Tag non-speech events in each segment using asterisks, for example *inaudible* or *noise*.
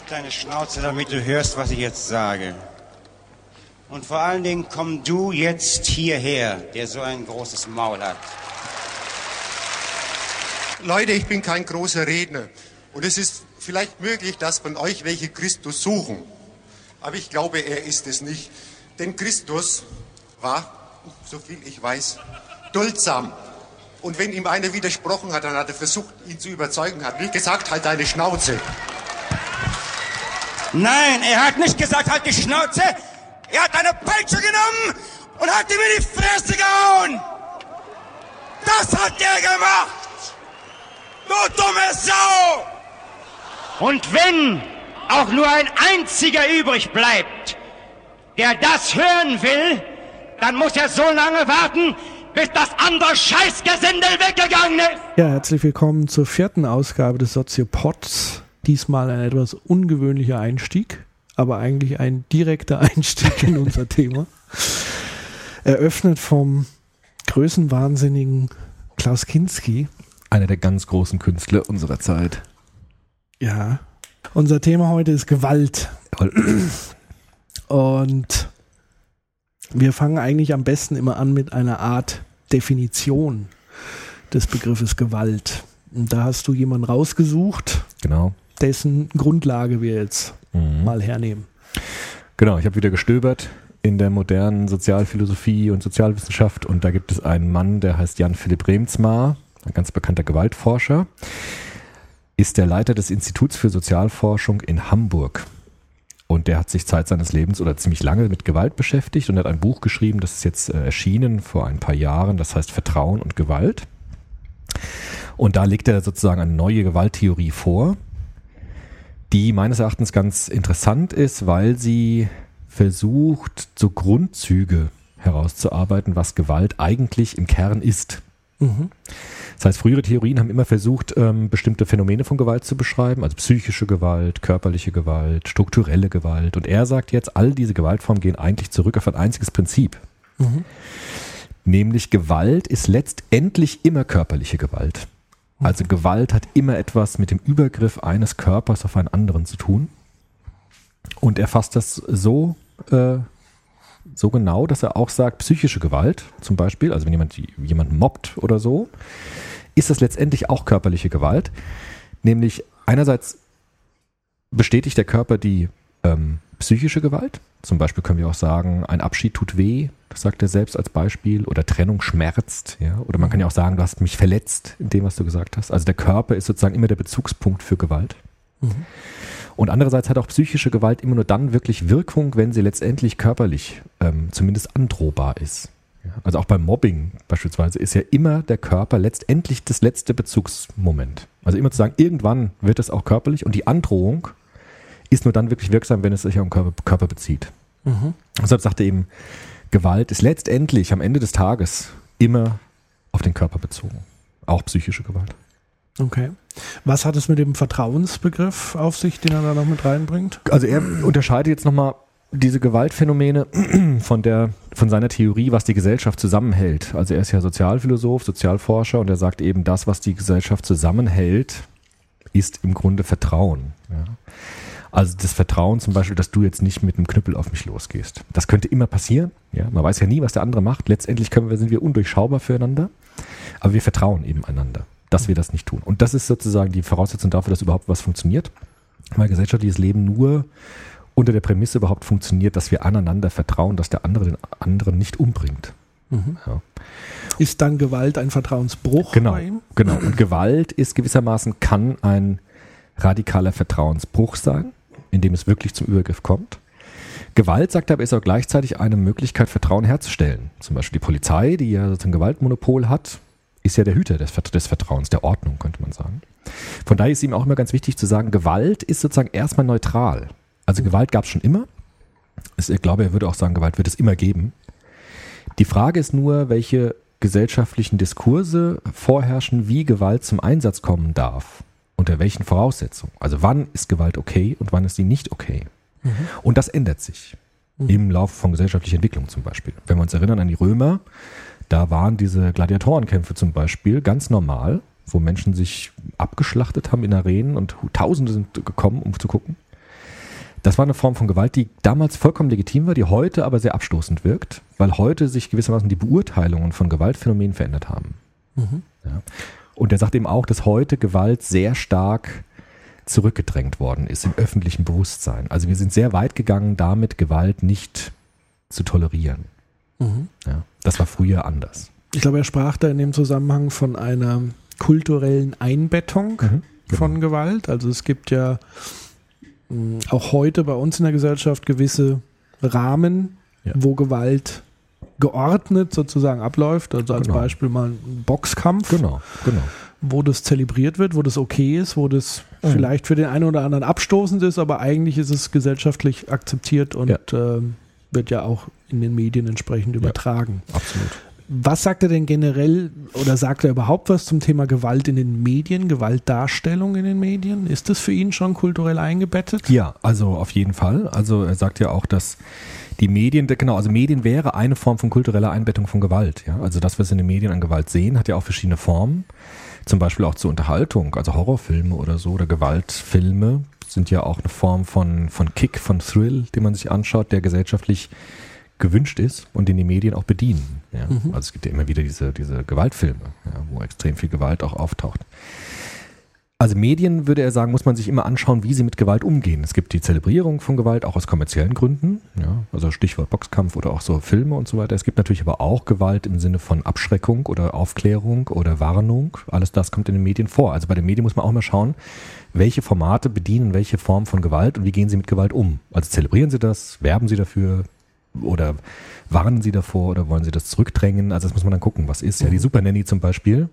Halt deine Schnauze, damit du hörst, was ich jetzt sage. Und vor allen Dingen komm du jetzt hierher, der so ein großes Maul hat. Leute, ich bin kein großer Redner. Und es ist vielleicht möglich, dass von euch welche Christus suchen. Aber ich glaube, er ist es nicht. Denn Christus war, so viel ich weiß, duldsam. Und wenn ihm einer widersprochen hat, dann hat er versucht, ihn zu überzeugen, hat nicht gesagt, halt deine Schnauze. Nein, er hat nicht gesagt, halt die Schnauze. Er hat eine Peitsche genommen und hat ihm in die Fresse gehauen. Das hat er gemacht. Du dumme Sau. Und wenn auch nur ein einziger übrig bleibt, der das hören will, dann muss er so lange warten, bis das andere Scheißgesindel weggegangen ist. Ja, herzlich willkommen zur vierten Ausgabe des Soziopods. Diesmal ein etwas ungewöhnlicher Einstieg, aber eigentlich ein direkter *laughs* Einstieg in unser Thema. Eröffnet vom größenwahnsinnigen Klaus Kinski. Einer der ganz großen Künstler unserer Zeit. Ja. Unser Thema heute ist Gewalt. Und wir fangen eigentlich am besten immer an mit einer Art Definition des Begriffes Gewalt. Und da hast du jemanden rausgesucht, Genau. Dessen Grundlage wir jetzt Mhm. mal hernehmen. Genau, ich habe wieder gestöbert in der modernen Sozialphilosophie und Sozialwissenschaft und da gibt es einen Mann, der heißt Jan Philipp Remsmar, ein ganz bekannter Gewaltforscher, ist der Leiter des Instituts für Sozialforschung in Hamburg. Und der hat sich Zeit seines Lebens oder ziemlich lange mit Gewalt beschäftigt und hat ein Buch geschrieben, das ist jetzt äh, erschienen vor ein paar Jahren, das heißt Vertrauen und Gewalt. Und da legt er sozusagen eine neue Gewalttheorie vor, die meines Erachtens ganz interessant ist, weil sie versucht, so Grundzüge herauszuarbeiten, was Gewalt eigentlich im Kern ist. Mhm. Das heißt, frühere Theorien haben immer versucht, ähm, bestimmte Phänomene von Gewalt zu beschreiben, also psychische Gewalt, körperliche Gewalt, strukturelle Gewalt. Und er sagt jetzt, all diese Gewaltformen gehen eigentlich zurück auf ein einziges Prinzip. Mhm. Nämlich Gewalt ist letztendlich immer körperliche Gewalt. Also Gewalt hat immer etwas mit dem Übergriff eines Körpers auf einen anderen zu tun. Und er fasst das so, äh, so genau, dass er auch sagt, psychische Gewalt zum Beispiel, also wenn jemand jemanden mobbt oder so, ist das letztendlich auch körperliche Gewalt. Nämlich einerseits bestätigt der Körper die ähm, psychische Gewalt. Zum Beispiel können wir auch sagen, ein Abschied tut weh, das sagt er selbst als Beispiel, oder Trennung schmerzt, ja. Oder man kann ja auch sagen, du hast mich verletzt in dem, was du gesagt hast. Also der Körper ist sozusagen immer der Bezugspunkt für Gewalt. Mhm. Und andererseits hat auch psychische Gewalt immer nur dann wirklich Wirkung, wenn sie letztendlich körperlich ähm, zumindest androhbar ist. Also auch beim Mobbing beispielsweise ist ja immer der Körper letztendlich das letzte Bezugsmoment. Also immer zu sagen, irgendwann wird es auch körperlich und die Androhung ist nur dann wirklich wirksam, wenn es sich auf den Körper, Körper bezieht. Mhm. Deshalb sagt er eben, Gewalt ist letztendlich am Ende des Tages immer auf den Körper bezogen. Auch psychische Gewalt. Okay. Was hat es mit dem Vertrauensbegriff auf sich, den er da noch mit reinbringt? Also er unterscheidet jetzt nochmal diese Gewaltphänomene *clears throat* von der, von seiner Theorie, was die Gesellschaft zusammenhält. Also er ist ja Sozialphilosoph, Sozialforscher und er sagt eben, das, was die Gesellschaft zusammenhält, ist im Grunde Vertrauen. Ja. Also das Vertrauen zum Beispiel, dass du jetzt nicht mit einem Knüppel auf mich losgehst. Das könnte immer passieren. Ja. Man weiß ja nie, was der andere macht. Letztendlich können wir, sind wir undurchschaubar füreinander, aber wir vertrauen eben einander, dass wir das nicht tun. Und das ist sozusagen die Voraussetzung dafür, dass überhaupt was funktioniert. Weil gesellschaftliches Leben nur unter der Prämisse überhaupt funktioniert, dass wir aneinander vertrauen, dass der andere den anderen nicht umbringt. Mhm. Ja. Ist dann Gewalt ein Vertrauensbruch Genau, genau. Und Gewalt ist gewissermaßen, kann ein radikaler Vertrauensbruch sein, indem es wirklich zum Übergriff kommt. Gewalt, sagt er, aber ist auch gleichzeitig eine Möglichkeit, Vertrauen herzustellen. Zum Beispiel die Polizei, die ja sozusagen Gewaltmonopol hat, ist ja der Hüter des, des Vertrauens, der Ordnung, könnte man sagen. Von daher ist ihm auch immer ganz wichtig zu sagen, Gewalt ist sozusagen erstmal neutral. Also Gewalt gab es schon immer. Ich glaube, er würde auch sagen, Gewalt wird es immer geben. Die Frage ist nur, welche gesellschaftlichen Diskurse vorherrschen, wie Gewalt zum Einsatz kommen darf. Unter welchen Voraussetzungen. Also wann ist Gewalt okay und wann ist sie nicht okay. Und das ändert sich im Laufe von gesellschaftlicher Entwicklung zum Beispiel. Wenn wir uns erinnern an die Römer, da waren diese Gladiatorenkämpfe zum Beispiel ganz normal, wo Menschen sich abgeschlachtet haben in Arenen und Tausende sind gekommen, um zu gucken. Das war eine Form von Gewalt, die damals vollkommen legitim war, die heute aber sehr abstoßend wirkt, weil heute sich gewissermaßen die Beurteilungen von Gewaltphänomenen verändert haben. Ja. Und er sagt eben auch, dass heute Gewalt sehr stark zurückgedrängt worden ist im öffentlichen Bewusstsein. Also wir sind sehr weit gegangen, damit Gewalt nicht zu tolerieren. Ja. Das war früher anders. Ich glaube, er sprach da in dem Zusammenhang von einer kulturellen Einbettung Mhm, von Gewalt. Also es gibt ja mh, auch heute bei uns in der Gesellschaft gewisse Rahmen, Ja. wo Gewalt geordnet sozusagen abläuft. Also als Genau. Beispiel mal ein Boxkampf, Genau, genau. wo das zelebriert wird, wo das okay ist, wo das Mhm. vielleicht für den einen oder anderen abstoßend ist, aber eigentlich ist es gesellschaftlich akzeptiert und ähm, wird ja auch in den Medien entsprechend übertragen. Absolut. Was sagt er denn generell oder sagt er überhaupt was zum Thema Gewalt in den Medien, Gewaltdarstellung in den Medien? Ist das für ihn schon kulturell eingebettet? Ja, also auf jeden Fall. Also er sagt ja auch, dass die Medien, genau, also Medien wäre eine Form von kultureller Einbettung von Gewalt. Ja, also das, was wir in den Medien an Gewalt sehen, hat ja auch verschiedene Formen. Zum Beispiel auch zur Unterhaltung, also Horrorfilme oder so oder Gewaltfilme sind ja auch eine Form von, von Kick, von Thrill, den man sich anschaut, der gesellschaftlich gewünscht ist und den die Medien auch bedienen. Ja. Also es gibt ja immer wieder diese, diese Gewaltfilme, ja, wo extrem viel Gewalt auch auftaucht. Also Medien, würde er sagen, muss man sich immer anschauen, wie sie mit Gewalt umgehen. Es gibt die Zelebrierung von Gewalt, auch aus kommerziellen Gründen, ja, also Stichwort Boxkampf oder auch so Filme und so weiter. Es gibt natürlich aber auch Gewalt im Sinne von Abschreckung oder Aufklärung oder Warnung. Alles das kommt in den Medien vor. Also bei den Medien muss man auch mal schauen, welche Formate bedienen welche Form von Gewalt und wie gehen sie mit Gewalt um. Also zelebrieren sie das, werben sie dafür oder warnen sie davor oder wollen sie das zurückdrängen. Also das muss man dann gucken, was ist. Ja, die Super Nanny zum Beispiel.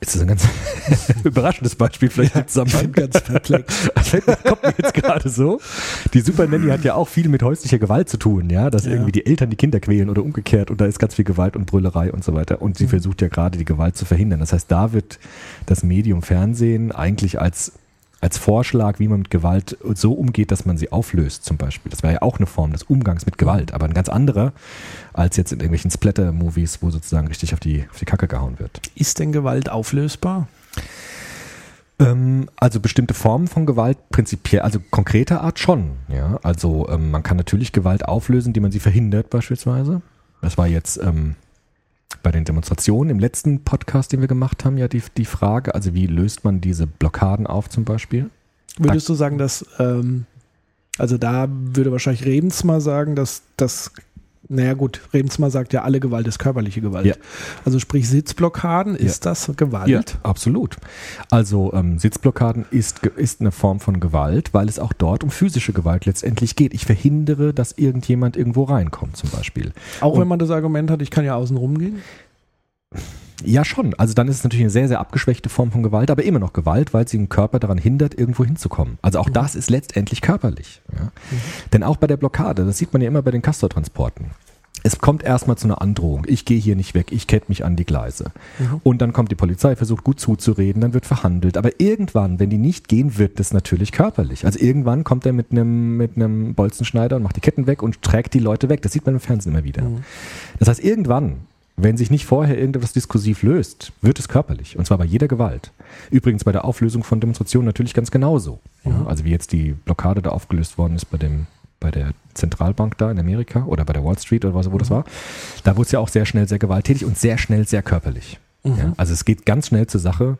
Ist das ein ganz *laughs* überraschendes Beispiel vielleicht im Zusammenhang? *laughs* Ganz perplex. *laughs* Kommt mir jetzt gerade so. Die Super Nanny hat ja auch viel mit häuslicher Gewalt zu tun, ja, dass Ja. irgendwie die Eltern die Kinder quälen oder umgekehrt und da ist ganz viel Gewalt und Brüllerei und so weiter und sie versucht ja gerade die Gewalt zu verhindern. Das heißt, da wird das Medium Fernsehen eigentlich als als Vorschlag, wie man mit Gewalt so umgeht, dass man sie auflöst, zum Beispiel. Das wäre ja auch eine Form des Umgangs mit Gewalt, aber ein ganz anderer als jetzt in irgendwelchen Splatter-Movies, wo sozusagen richtig auf die, auf die Kacke gehauen wird. Ist denn Gewalt auflösbar? Ähm, also bestimmte Formen von Gewalt prinzipiell, also konkreter Art schon. Ja, also ähm, man kann natürlich Gewalt auflösen, die man sie verhindert beispielsweise. Das war jetzt ähm, bei den Demonstrationen im letzten Podcast, den wir gemacht haben, ja die, die Frage, also wie löst man diese Blockaden auf zum Beispiel? Würdest du sagen, dass, ähm, also da würde wahrscheinlich Rebensma sagen, dass das, naja gut, Rebensma sagt ja, alle Gewalt ist körperliche Gewalt. Ja. Also sprich Sitzblockaden, ist das Gewalt? absolut. Also ähm, Sitzblockaden ist, ist eine Form von Gewalt, weil es auch dort um physische Gewalt letztendlich geht. Ich verhindere, dass irgendjemand irgendwo reinkommt zum Beispiel. Auch Und- wenn man das Argument hat, ich kann ja außen rumgehen? Ja, schon. Also dann ist es natürlich eine sehr, sehr abgeschwächte Form von Gewalt, aber immer noch Gewalt, weil sie den Körper daran hindert, irgendwo hinzukommen. Also auch das ist letztendlich körperlich. Ja. Denn auch bei der Blockade, das sieht man ja immer bei den Castortransporten. Es kommt erstmal zu einer Androhung. Ich gehe hier nicht weg, ich kette mich an die Gleise. Und dann kommt die Polizei, versucht gut zuzureden, dann wird verhandelt. Aber irgendwann, wenn die nicht gehen, wird das natürlich körperlich. Also irgendwann kommt er mit einem, mit einem Bolzenschneider und macht die Ketten weg und trägt die Leute weg. Das sieht man im Fernsehen immer wieder. Das heißt, irgendwann, wenn sich nicht vorher irgendetwas diskursiv löst, wird es körperlich. Und zwar bei jeder Gewalt. Übrigens bei der Auflösung von Demonstrationen natürlich ganz genauso. Ja, also wie jetzt die Blockade da aufgelöst worden ist bei dem bei der Zentralbank da in Amerika oder bei der Wall Street oder was, wo das war. Da wurde es ja auch sehr schnell sehr gewalttätig und sehr schnell sehr körperlich. Ja, also es geht ganz schnell zur Sache.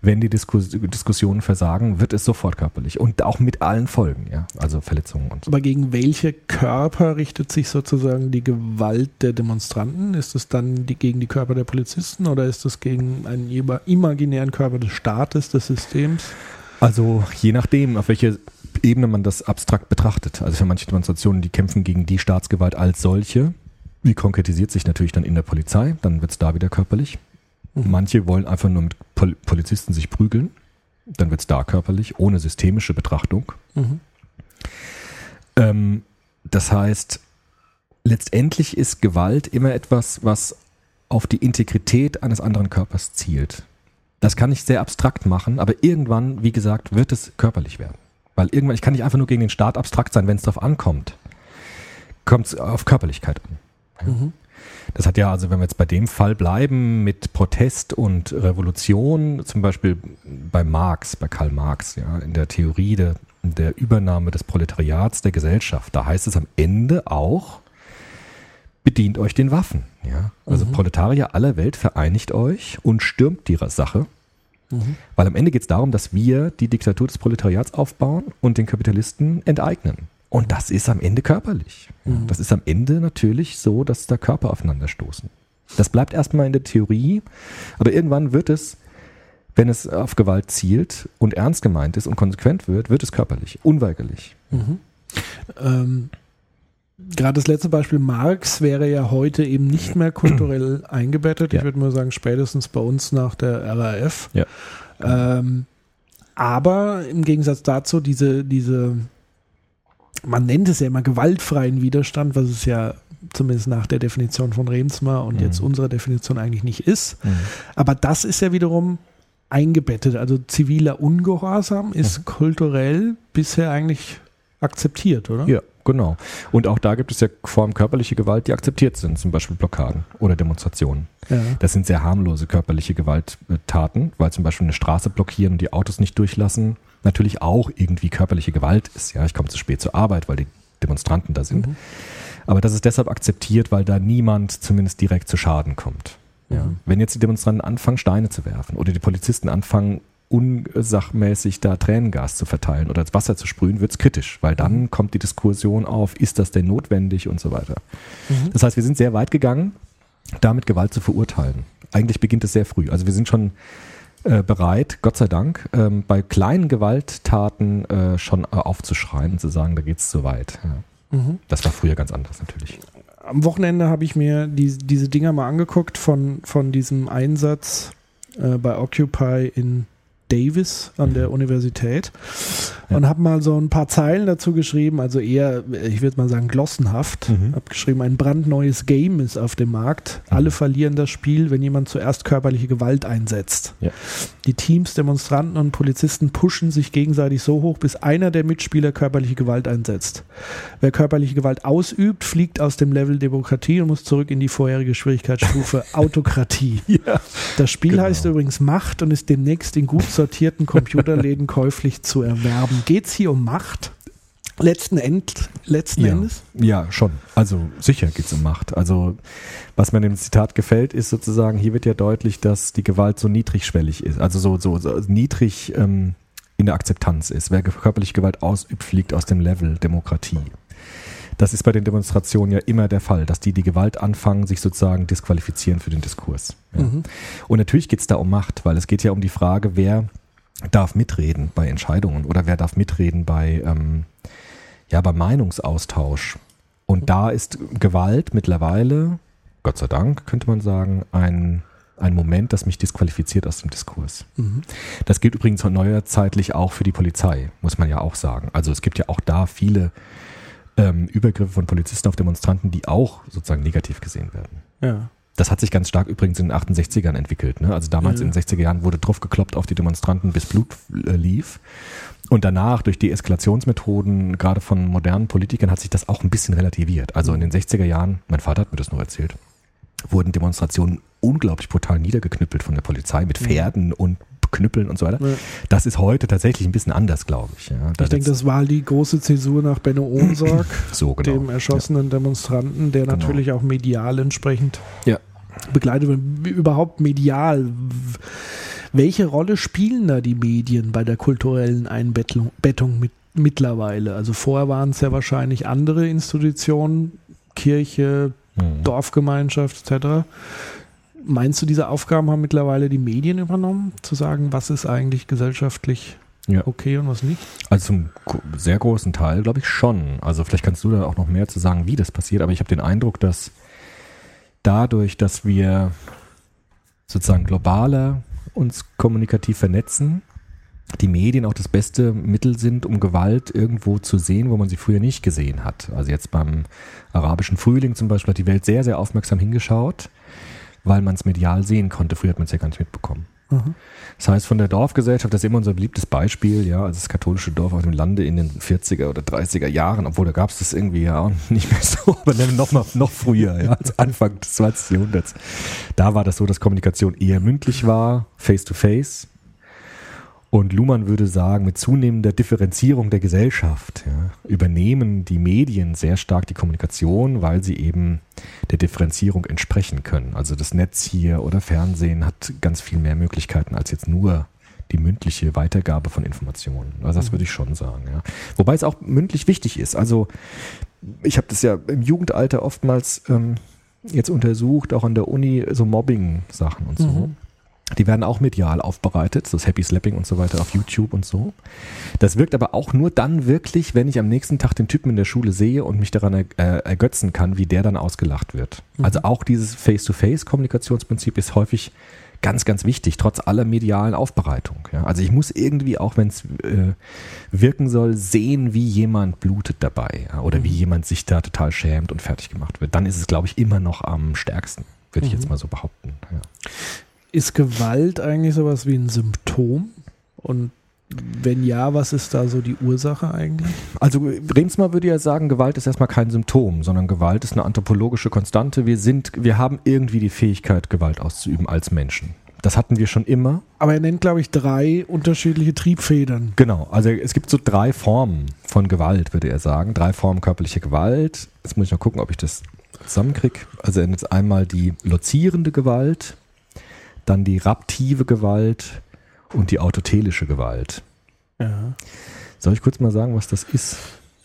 Wenn die Diskus Diskussionen versagen, wird es sofort körperlich und auch mit allen Folgen, ja, also Verletzungen und so. Aber gegen welche Körper richtet sich sozusagen die Gewalt der Demonstranten? Ist es dann die, gegen die Körper der Polizisten oder ist es gegen einen ima- imaginären Körper des Staates, des Systems? Also je nachdem, auf welche Ebene man das abstrakt betrachtet. Also für manche Demonstrationen, die kämpfen gegen die Staatsgewalt als solche, die konkretisiert sich natürlich dann in der Polizei, dann wird es da wieder körperlich. Manche wollen einfach nur mit Pol Polizisten sich prügeln, dann wird es da körperlich, ohne systemische Betrachtung. Mhm. Ähm, das heißt, letztendlich ist Gewalt immer etwas, was auf die Integrität eines anderen Körpers zielt. Das kann ich sehr abstrakt machen, aber irgendwann, wie gesagt, wird es körperlich werden. Weil irgendwann, ich kann nicht einfach nur gegen den Staat abstrakt sein, wenn es darauf ankommt. Kommt es auf Körperlichkeit an. Mhm. Das hat ja, also wenn wir jetzt bei dem Fall bleiben mit Protest und Revolution, zum Beispiel bei Marx, bei Karl Marx, ja, in der Theorie der der Übernahme des Proletariats der Gesellschaft, da heißt es am Ende auch, bedient euch den Waffen. Ja? Also mhm. Proletarier aller Welt vereinigt euch und stürmt ihrer Sache. Mhm. Weil am Ende geht es darum, dass wir die Diktatur des Proletariats aufbauen und den Kapitalisten enteignen. Und das ist am Ende körperlich. Mhm. Das ist am Ende natürlich so, dass da Körper aufeinanderstoßen. Das bleibt erstmal in der Theorie, aber irgendwann wird es, wenn es auf Gewalt zielt und ernst gemeint ist und konsequent wird, wird es körperlich, unweigerlich. Mhm. Ähm, Gerade das letzte Beispiel Marx wäre ja heute eben nicht mehr kulturell *clears throat* eingebettet. Ja. Ich würde mal sagen, spätestens bei uns nach der RAF. Ja. Ähm, aber im Gegensatz dazu, diese, diese, man nennt es ja immer gewaltfreien Widerstand, was es ja zumindest nach der Definition von Remsmar und mhm. jetzt unserer Definition eigentlich nicht ist. Mhm. Aber das ist ja wiederum eingebettet. Also ziviler Ungehorsam ist mhm. kulturell bisher eigentlich akzeptiert, oder? Ja, genau. Und auch da gibt es ja Formen körperliche Gewalt, die akzeptiert sind, zum Beispiel Blockaden oder Demonstrationen. Ja. Das sind sehr harmlose körperliche Gewalttaten, weil zum Beispiel eine Straße blockieren und die Autos nicht durchlassen natürlich auch irgendwie körperliche Gewalt ist. Ja, ich komme zu spät zur Arbeit, weil die Demonstranten da sind. Mhm. Aber das ist deshalb akzeptiert, weil da niemand zumindest direkt zu Schaden kommt. Ja. Mhm. Wenn jetzt die Demonstranten anfangen, Steine zu werfen oder die Polizisten anfangen, unsachmäßig da Tränengas zu verteilen oder das Wasser zu sprühen, wird es kritisch, weil dann mhm. kommt die Diskussion auf, ist das denn notwendig und so weiter. Mhm. Das heißt, wir sind sehr weit gegangen, damit Gewalt zu verurteilen. Eigentlich beginnt es sehr früh. Also wir sind schon äh, bereit, Gott sei Dank, ähm, bei kleinen Gewalttaten äh, schon äh, aufzuschreien und zu sagen, da geht es zu weit. Ja. Mhm. Das war früher ganz anders natürlich. Am Wochenende habe ich mir die, diese Dinger mal angeguckt von, von diesem Einsatz äh, bei Occupy in Davis an der Universität ja. und habe mal so ein paar Zeilen dazu geschrieben, also eher, ich würde mal sagen, glossenhaft. Mhm. Habe geschrieben, ein brandneues Game ist auf dem Markt. Mhm. Alle verlieren das Spiel, wenn jemand zuerst körperliche Gewalt einsetzt. Ja. Die Teams, Demonstranten und Polizisten pushen sich gegenseitig so hoch, bis einer der Mitspieler körperliche Gewalt einsetzt. Wer körperliche Gewalt ausübt, fliegt aus dem Level Demokratie und muss zurück in die vorherige Schwierigkeitsstufe *laughs* Autokratie. Ja. Das Spiel genau. heißt übrigens Macht und ist demnächst in gut sortierten Computerläden *laughs* käuflich zu erwerben. Geht es hier um Macht? Letzten, End, letzten ja, Endes? Ja, schon. Also sicher geht es um Macht. Also was mir dem Zitat gefällt, ist sozusagen, hier wird ja deutlich, dass die Gewalt so niedrigschwellig ist, also so, so, so niedrig ähm, in der Akzeptanz ist. Wer körperliche Gewalt ausübt, fliegt aus dem Level Demokratie. Das ist bei den Demonstrationen ja immer der Fall, dass die die Gewalt anfangen, sich sozusagen disqualifizieren für den Diskurs. Ja. Mhm. Und natürlich geht es da um Macht, weil es geht ja um die Frage, wer darf mitreden bei Entscheidungen oder wer darf mitreden bei, ähm, ja, beim Meinungsaustausch. Und da ist Gewalt mittlerweile, Gott sei Dank, könnte man sagen, ein ein Moment, das mich disqualifiziert aus dem Diskurs. Mhm. Das gilt übrigens neuerzeitlich auch für die Polizei, muss man ja auch sagen. Also es gibt ja auch da viele ähm, Übergriffe von Polizisten auf Demonstranten, die auch sozusagen negativ gesehen werden. Ja. Das hat sich ganz stark übrigens in den 68ern entwickelt. Ne? Also damals ja. in den 60er Jahren wurde drauf gekloppt auf die Demonstranten, bis Blut äh, lief. Und danach durch die Eskalationsmethoden, gerade von modernen Politikern, hat sich das auch ein bisschen relativiert. Also in den 60er Jahren, mein Vater hat mir das noch erzählt, wurden Demonstrationen unglaublich brutal niedergeknüppelt von der Polizei mit mhm. Pferden und Knüppeln und so weiter. Ja. Das ist heute tatsächlich ein bisschen anders, glaube ich. Ja, ich denke, das war die große Zäsur nach Benno Ohnsorg, *clears throat* so, genau. dem erschossenen ja. Demonstranten, der genau. natürlich auch medial entsprechend begleitet wird. Überhaupt medial. Welche Rolle spielen da die Medien bei der kulturellen Einbettung mit, mittlerweile? Also vorher waren es ja wahrscheinlich andere Institutionen, Kirche, mhm. Dorfgemeinschaft etc. Meinst du, diese Aufgaben haben mittlerweile die Medien übernommen, zu sagen, was ist eigentlich gesellschaftlich ja. okay und was nicht? Also zum sehr großen Teil glaube ich schon. Also vielleicht kannst du da auch noch mehr zu sagen, wie das passiert, aber ich habe den Eindruck, dass dadurch, dass wir sozusagen globaler uns kommunikativ vernetzen, die Medien auch das beste Mittel sind, um Gewalt irgendwo zu sehen, wo man sie früher nicht gesehen hat. Also jetzt beim arabischen Frühling zum Beispiel hat die Welt sehr, sehr aufmerksam hingeschaut weil man es medial sehen konnte. Früher hat man es ja gar nicht mitbekommen. Mhm. Das heißt, von der Dorfgesellschaft, das ist immer unser beliebtes Beispiel, ja, also das katholische Dorf auf dem Lande in den 40er oder 30er Jahren, obwohl da gab es das irgendwie ja *laughs* nicht mehr so, aber noch, noch, noch früher, ja, als Anfang des 20. Jahrhunderts. Da war das so, dass Kommunikation eher mündlich war, face to face. Und Luhmann würde sagen, mit zunehmender Differenzierung der Gesellschaft ja, übernehmen die Medien sehr stark die Kommunikation, weil sie eben der Differenzierung entsprechen können. Also das Netz hier oder Fernsehen hat ganz viel mehr Möglichkeiten als jetzt nur die mündliche Weitergabe von Informationen. Also das würde ich schon sagen. Ja. Wobei es auch mündlich wichtig ist. Also ich habe das ja im Jugendalter oftmals ähm, jetzt untersucht, auch an der Uni, so Mobbing-Sachen und so. Mhm. Die werden auch medial aufbereitet, so das Happy Slapping und so weiter auf YouTube und so. Das wirkt aber auch nur dann wirklich, wenn ich am nächsten Tag den Typen in der Schule sehe und mich daran äh, ergötzen kann, wie der dann ausgelacht wird. Also auch dieses Face-to-Face-Kommunikationsprinzip ist häufig ganz, ganz wichtig, trotz aller medialen Aufbereitung. Ja. Also ich muss irgendwie, auch wenn es äh, wirken soll, sehen, wie jemand blutet dabei ja, oder wie jemand sich da total schämt und fertig gemacht wird. Dann ist es, glaube ich, immer noch am stärksten, würde ich jetzt mal so behaupten. Ja. Ist Gewalt eigentlich sowas wie ein Symptom? Und wenn ja, was ist da so die Ursache eigentlich? Also Remsmar würde ja sagen, Gewalt ist erstmal kein Symptom, sondern Gewalt ist eine anthropologische Konstante. Wir sind, wir haben irgendwie die Fähigkeit, Gewalt auszuüben als Menschen. Das hatten wir schon immer. Aber er nennt, glaube ich, drei unterschiedliche Triebfedern. Genau, also es gibt so drei Formen von Gewalt, würde er sagen. Drei Formen körperliche Gewalt. Jetzt muss ich noch gucken, ob ich das zusammenkriege. Also er nennt jetzt einmal die lozierende Gewalt, dann die raptive Gewalt und die autotelische Gewalt. Ja. Soll ich kurz mal sagen, was das ist?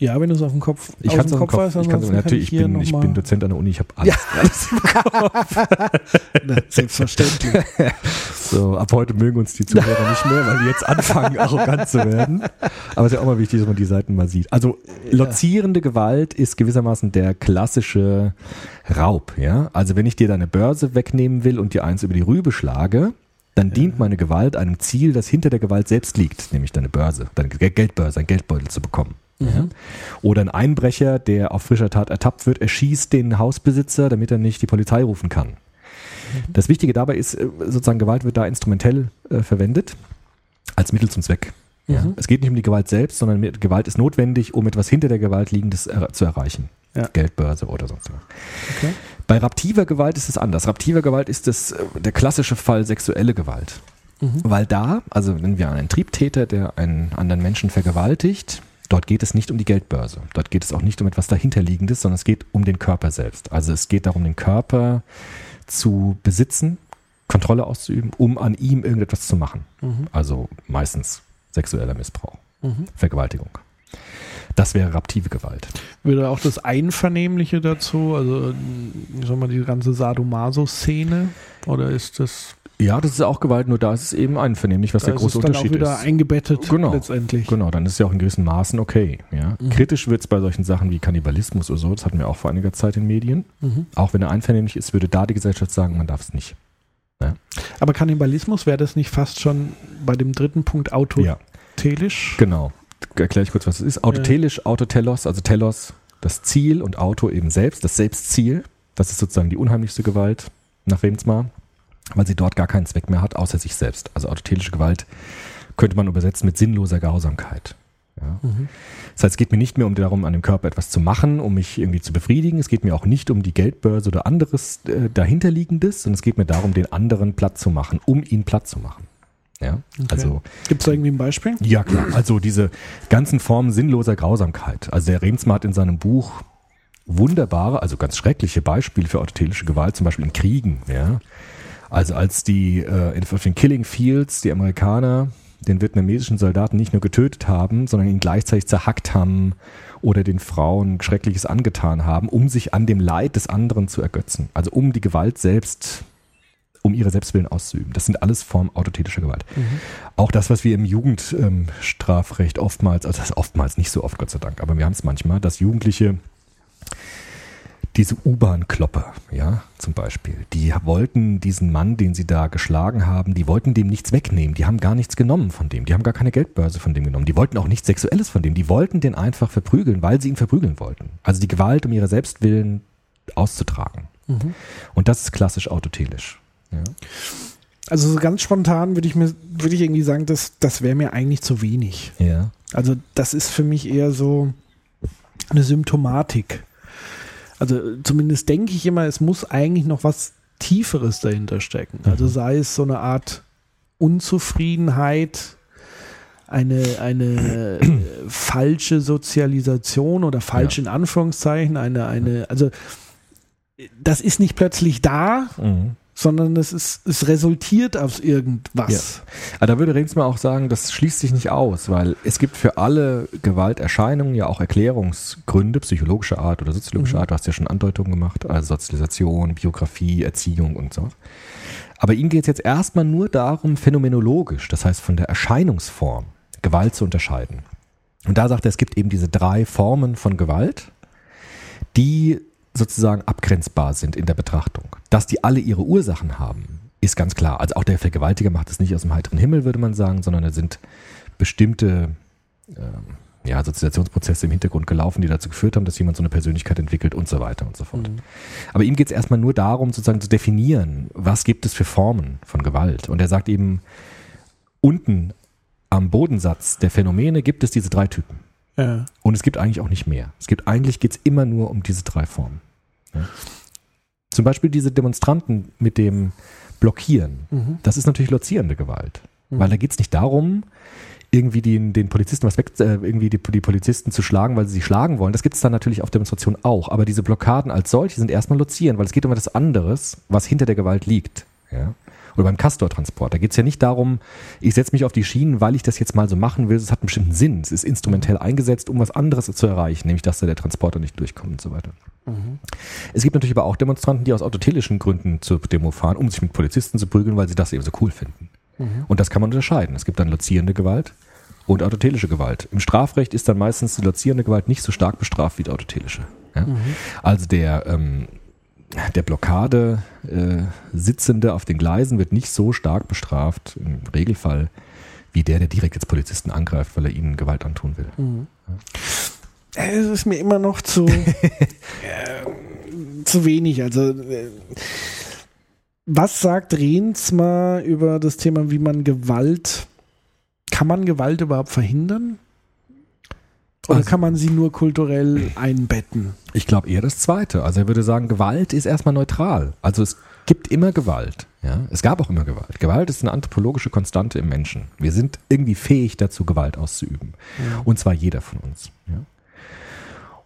Ja, wenn du es auf dem Kopf Ich auf dem Kopf. weißt, ich kann's, ansonsten natürlich, ich, bin, ich bin Dozent an der Uni, ich habe *laughs* alles. *laughs* Na, selbstverständlich. *laughs* So, ab heute mögen uns die Zuhörer nicht mehr, weil die jetzt anfangen, arrogant zu werden. Aber es ist ja auch mal wichtig, dass man die Seiten mal sieht. Also, lozierende Gewalt ist gewissermaßen der klassische Raub, ja. Also, wenn ich dir deine Börse wegnehmen will und dir eins über die Rübe schlage, dann dient meine Gewalt einem Ziel, das hinter der Gewalt selbst liegt, nämlich deine Börse, deine Ge- Geldbörse, ein Geldbeutel zu bekommen. Ja? Oder ein Einbrecher, der auf frischer Tat ertappt wird, erschießt den Hausbesitzer, damit er nicht die Polizei rufen kann. Das Wichtige dabei ist, äh, sozusagen Gewalt wird da instrumentell äh, verwendet, als Mittel zum Zweck. Ja. Es geht nicht um die Gewalt selbst, sondern Gewalt ist notwendig, um etwas hinter der Gewalt liegendes er zu erreichen. Ja. Geldbörse oder sonst was. Okay. Bei raptiver Gewalt ist es anders. Raptiver Gewalt ist das, äh, der klassische Fall sexuelle Gewalt. Weil da, also wenn wir einen Triebtäter, der einen anderen Menschen vergewaltigt, dort geht es nicht um die Geldbörse. Dort geht es auch nicht um etwas dahinterliegendes, sondern es geht um den Körper selbst. Also es geht darum, den Körper zu besitzen, Kontrolle auszuüben, um an ihm irgendetwas zu machen. Also meistens sexueller Missbrauch, Vergewaltigung. Das wäre raptive Gewalt. Würde auch das Einvernehmliche dazu, also ich sag mal, die ganze Sadomaso-Szene? Oder ist das, Ja, das ist auch Gewalt, nur da ist es eben einvernehmlich, was da der ist große es dann auch Unterschied wieder ist. eingebettet Genau. letztendlich? Genau, dann ist es ja auch in gewissen Maßen okay. Ja. Kritisch wird es bei solchen Sachen wie Kannibalismus oder so, das hatten wir auch vor einiger Zeit in Medien. Mhm. Auch wenn er einvernehmlich ist, würde da die Gesellschaft sagen, man darf es nicht. Aber Kannibalismus wäre das nicht fast schon bei dem dritten Punkt Ja, autotelisch? genau. Erkläre ich kurz, was es ist. Autotelisch, Autotelos, also Telos, das Ziel und Auto eben selbst, das Selbstziel. Das ist sozusagen die unheimlichste Gewalt nach Remsmar, weil sie dort gar keinen Zweck mehr hat, außer sich selbst. Also autotelische Gewalt könnte man übersetzen mit sinnloser Grausamkeit. Ja. Das heißt, es geht mir nicht mehr um darum, an dem Körper etwas zu machen, um mich irgendwie zu befriedigen. Es geht mir auch nicht um die Geldbörse oder anderes äh, dahinterliegendes, sondern es geht mir darum, den anderen platt zu machen, um ihn platt zu machen. Ja, also Gibt es da irgendwie ein Beispiel? ja, klar. Also diese ganzen Formen sinnloser Grausamkeit. Also der Remsmar hat in seinem Buch wunderbare, also ganz schreckliche Beispiele für autotelische Gewalt, zum Beispiel in Kriegen. Ja. Also als die äh, in- auf den Killing Fields, die Amerikaner den vietnamesischen Soldaten nicht nur getötet haben, sondern ihn gleichzeitig zerhackt haben oder den Frauen Schreckliches angetan haben, um sich an dem Leid des anderen zu ergötzen. Also um die Gewalt selbst um ihre Selbstwillen auszuüben. Das sind alles Formen autotelischer Gewalt. Auch das, was wir im Jugendstrafrecht oftmals, also das ist oftmals nicht so oft, Gott sei Dank, aber wir haben es manchmal, dass Jugendliche diese U-Bahn-Klopper, ja, zum Beispiel, die wollten diesen Mann, den sie da geschlagen haben, die wollten dem nichts wegnehmen. Die haben gar nichts genommen von dem. Die haben gar keine Geldbörse von dem genommen. Die wollten auch nichts Sexuelles von dem. Die wollten den einfach verprügeln, weil sie ihn verprügeln wollten. Also die Gewalt um ihre Selbstwillen auszutragen. Und das ist klassisch autotelisch. Ja. Also so ganz spontan würde ich mir, würde ich irgendwie sagen, das, das wäre mir eigentlich zu wenig. ja. Also das ist für mich eher so eine Symptomatik. Also zumindest denke ich immer, es muss eigentlich noch was Tieferes dahinter stecken. Also sei es so eine Art Unzufriedenheit eine, eine äh, falsche Sozialisation oder falsch in Anführungszeichen, eine, eine, also das ist nicht plötzlich da, Mhm. Sondern es ist, es resultiert aus irgendwas. Aber da würde Rensma auch sagen, das schließt sich nicht aus, weil es gibt für alle Gewalterscheinungen ja auch Erklärungsgründe, psychologischer Art oder soziologischer Art. Du hast ja schon Andeutungen gemacht, also Sozialisation, Biografie, Erziehung und so. Aber ihm geht es jetzt erstmal nur darum, phänomenologisch, das heißt von der Erscheinungsform, Gewalt zu unterscheiden. Und da sagt er, es gibt eben diese drei Formen von Gewalt, die sozusagen abgrenzbar sind in der Betrachtung. Dass die alle ihre Ursachen haben, ist ganz klar. Also auch der Vergewaltiger macht es nicht aus dem heiteren Himmel, würde man sagen, sondern es sind bestimmte ähm, ja, Sozialisationsprozesse im Hintergrund gelaufen, die dazu geführt haben, dass jemand so eine Persönlichkeit entwickelt und so weiter und so fort. Aber ihm geht es erstmal nur darum, sozusagen zu definieren, was gibt es für Formen von Gewalt. Und er sagt eben, unten am Bodensatz der Phänomene gibt es diese drei Typen. Ja. Und es gibt eigentlich auch nicht mehr. Es gibt eigentlich geht es immer nur um diese drei Formen. Ja. Zum Beispiel diese Demonstranten mit dem Blockieren. Mhm. Das ist natürlich lozierende Gewalt. Weil da geht es nicht darum, irgendwie den, den Polizisten was weg, äh, irgendwie die, die Polizisten zu schlagen, weil sie sie schlagen wollen. Das gibt es dann natürlich auf Demonstrationen auch. Aber diese Blockaden als solche sind erstmal lozieren, weil es geht um etwas anderes, was hinter der Gewalt liegt. Ja? Oder beim Castor-Transport. Da geht es ja nicht darum, ich setze mich auf die Schienen, weil ich das jetzt mal so machen will. Es hat einen bestimmten Sinn. Es ist instrumentell eingesetzt, um was anderes zu erreichen, nämlich dass da der Transporter nicht durchkommt und so weiter. Es gibt natürlich aber auch Demonstranten, die aus autotelischen Gründen zur Demo fahren, um sich mit Polizisten zu prügeln, weil sie das eben so cool finden. Und das kann man unterscheiden. Es gibt dann lozierende Gewalt und autotelische Gewalt. Im Strafrecht ist dann meistens die lozierende Gewalt nicht so stark bestraft wie die autotelische. Ja? Also der, ähm, der Blockade äh, Sitzende auf den Gleisen wird nicht so stark bestraft, im Regelfall, wie der, der direkt jetzt Polizisten angreift, weil er ihnen Gewalt antun will. Es ist mir immer noch zu, *laughs* äh, zu wenig. Also, äh, was sagt Rehnsma über das Thema, wie man Gewalt, kann man Gewalt überhaupt verhindern? Oder Also- kann man sie nur kulturell einbetten? Ich glaube eher das Zweite. Also er würde sagen, Gewalt ist erstmal neutral. Also es gibt immer Gewalt. Ja? Es gab auch immer Gewalt. Gewalt ist eine anthropologische Konstante im Menschen. Wir sind irgendwie fähig dazu, Gewalt auszuüben. Und zwar jeder von uns. Ja?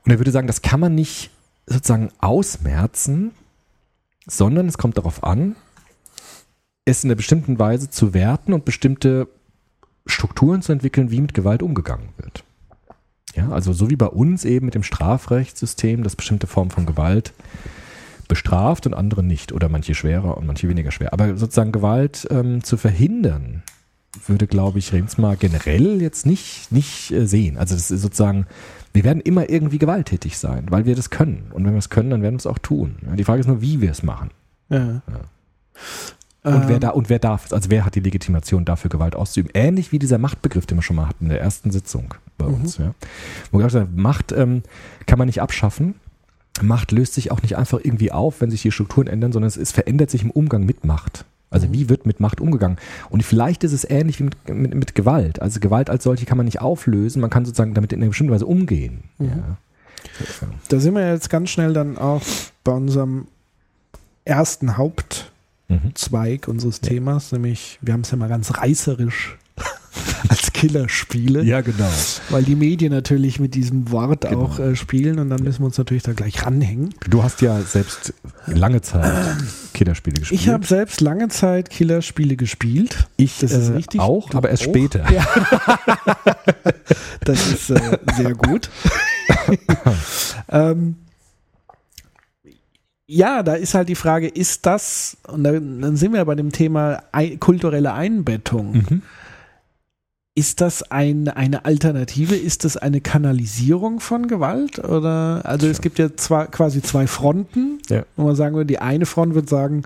Und er würde sagen, das kann man nicht sozusagen ausmerzen, sondern es kommt darauf an, es in einer bestimmten Weise zu werten und bestimmte Strukturen zu entwickeln, wie mit Gewalt umgegangen wird. Ja, also so wie bei uns eben mit dem Strafrechtssystem, das bestimmte Formen von Gewalt bestraft und andere nicht oder manche schwerer und manche weniger schwer. Aber sozusagen Gewalt ähm, zu verhindern, würde, glaube ich, Remsmar generell jetzt nicht, nicht äh, sehen. Also das ist sozusagen, wir werden immer irgendwie gewalttätig sein, weil wir das können. Und wenn wir es können, dann werden wir es auch tun. Ja, die Frage ist nur, wie wir es machen. Ja. Und wer Ähm, da, und wer darf, also wer hat die Legitimation dafür, Gewalt auszuüben? Ähnlich wie dieser Machtbegriff, den wir schon mal hatten in der ersten Sitzung bei uns, ja. Wo gesagt wird, Macht ähm, kann man nicht abschaffen. Macht löst sich auch nicht einfach irgendwie auf, wenn sich die Strukturen ändern, sondern es, es verändert sich im Umgang mit Macht. Also wie wird mit Macht umgegangen? Und vielleicht ist es ähnlich wie mit, mit, mit Gewalt. Also Gewalt als solche kann man nicht auflösen, man kann sozusagen damit in einer bestimmten Weise umgehen. Ja. Da sind wir jetzt ganz schnell dann auch bei unserem ersten Hauptzweig Mhm. unseres Themas, nämlich, wir haben es ja mal ganz reißerisch als Killerspiele, ja, genau. weil die Medien natürlich mit diesem Wort Genau. auch äh, spielen und dann müssen wir uns natürlich da gleich ranhängen. Du hast ja selbst lange Zeit Killerspiele gespielt. Ich habe selbst lange Zeit Killerspiele gespielt. ich das ist äh, richtig. auch, Du aber erst auch? später. Ja. *laughs* das ist äh, sehr gut. *laughs* ähm, ja, da ist halt die Frage, ist das, und dann, dann sind wir bei dem Thema kulturelle Einbettung. Mhm. Ist das ein, eine Alternative? Ist das eine Kanalisierung von Gewalt? Oder also es gibt ja zwar quasi zwei Fronten, Ja. wo man sagen würde, die eine Front wird sagen,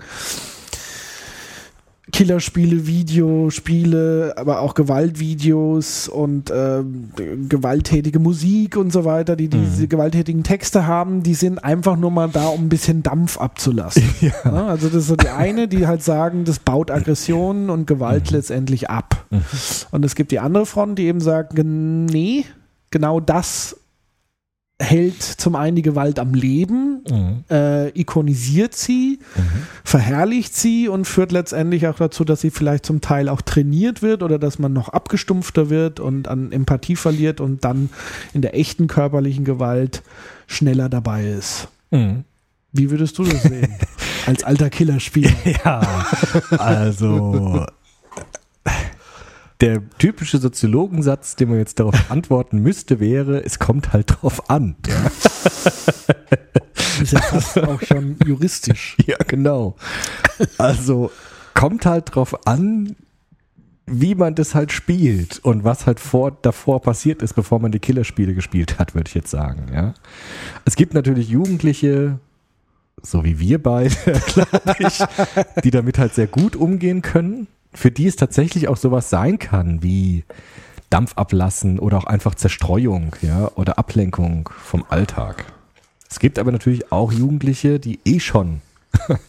Killerspiele, Videospiele, aber auch Gewaltvideos und ähm, gewalttätige Musik und so weiter, die diese gewalttätigen Texte haben, die sind einfach nur mal da, um ein bisschen Dampf abzulassen. *laughs* Ja, also das ist so die eine, die halt sagen, das baut Aggressionen und Gewalt letztendlich ab. Und es gibt die andere Front, die eben sagt, nee, genau das hält zum einen die Gewalt am Leben, Mhm. äh, ikonisiert sie, verherrlicht sie und führt letztendlich auch dazu, dass sie vielleicht zum Teil auch trainiert wird oder dass man noch abgestumpfter wird und an Empathie verliert und dann in der echten körperlichen Gewalt schneller dabei ist. Mhm. Wie würdest du das sehen? *laughs* Als alter Killerspieler. Ja, also der typische Soziologensatz, den man jetzt darauf antworten müsste, wäre, es kommt halt drauf an. Ja, Ist ja fast auch schon juristisch. *laughs* ja genau. Also kommt halt drauf an, wie man das halt spielt und was halt vor, davor passiert ist, bevor man die Killerspiele gespielt hat, würde ich jetzt sagen. Ja, es gibt natürlich Jugendliche, so wie wir beide, *laughs* glaube ich, die damit halt sehr gut umgehen können. Für die es tatsächlich auch sowas sein kann wie Dampf ablassen oder auch einfach Zerstreuung, ja, oder Ablenkung vom Alltag. Es gibt aber natürlich auch Jugendliche, die eh schon *laughs*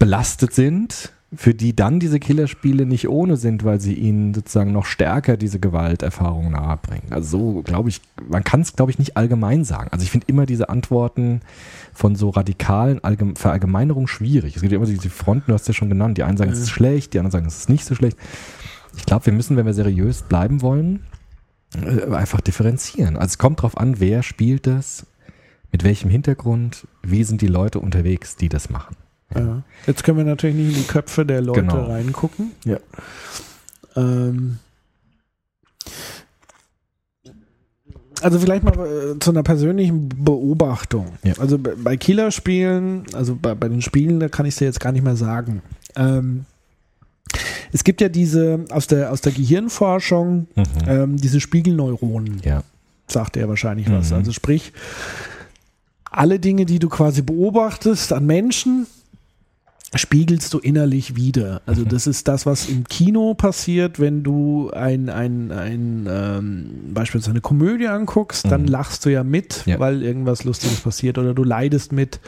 belastet sind, für die dann diese Killerspiele nicht ohne sind, weil sie ihnen sozusagen noch stärker diese Gewalterfahrung nahebringen. Also so, glaube ich, man kann es, glaube ich, nicht allgemein sagen. Also ich finde immer diese Antworten von so radikalen Allgeme Verallgemeinerungen schwierig. Es gibt ja immer diese Fronten, du hast ja schon genannt. Die einen sagen, es ist schlecht, die anderen sagen, es ist nicht so schlecht. Ich glaube, wir müssen, wenn wir seriös bleiben wollen, äh, einfach differenzieren. Also es kommt drauf an, wer spielt das, mit welchem Hintergrund, wie sind die Leute unterwegs, die das machen. Ja. Jetzt können wir natürlich nicht in die Köpfe der Leute Genau. reingucken. Ja. Ähm, also vielleicht mal äh, zu einer persönlichen Beobachtung. Ja. Also bei- bei Killerspielen, also bei, bei den Spielen, da kann ich es dir jetzt gar nicht mehr sagen. Ähm, es gibt ja diese aus der aus der Gehirnforschung Mhm. ähm, diese Spiegelneuronen Ja. sagt er wahrscheinlich was. Mhm. Also sprich, alle Dinge, die du quasi beobachtest an Menschen, spiegelst du innerlich wieder. Also Mhm. das ist das, was im Kino passiert, wenn du ein, ein, ein ähm, beispielsweise eine Komödie anguckst, dann Mhm. lachst du ja mit, Ja. weil irgendwas Lustiges passiert oder du leidest mit.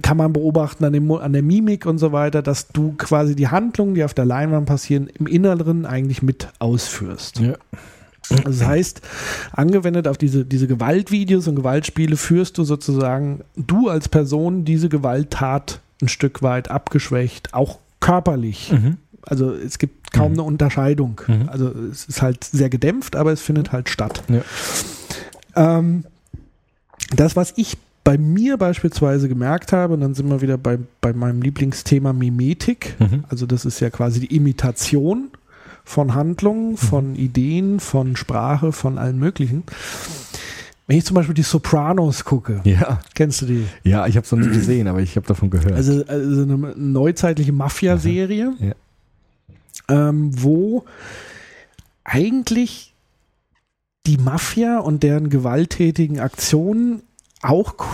Kann man beobachten an, dem, an der Mimik und so weiter, dass du quasi die Handlungen, die auf der Leinwand passieren, im Inneren eigentlich mit ausführst. Ja. Also das heißt, angewendet auf diese, diese Gewaltvideos und Gewaltspiele führst du sozusagen, du als Person, diese Gewalttat ein Stück weit abgeschwächt, auch körperlich. Mhm. Also es gibt kaum eine Unterscheidung. Mhm. Also es ist halt sehr gedämpft, aber es findet halt statt. Ja. Ähm, das, was ich bei mir beispielsweise gemerkt habe, und dann sind wir wieder bei, bei meinem Lieblingsthema Mimetik, Mhm. also das ist ja quasi die Imitation von Handlungen, von Ideen, von Sprache, von allen möglichen. Wenn ich zum Beispiel die Sopranos gucke, Ja. kennst du die? Ja, ich habe es noch nie gesehen, aber ich habe davon gehört. Also, also eine neuzeitliche Mafia-Serie, Ja. ähm, wo eigentlich die Mafia und deren gewalttätigen Aktionen auch ku-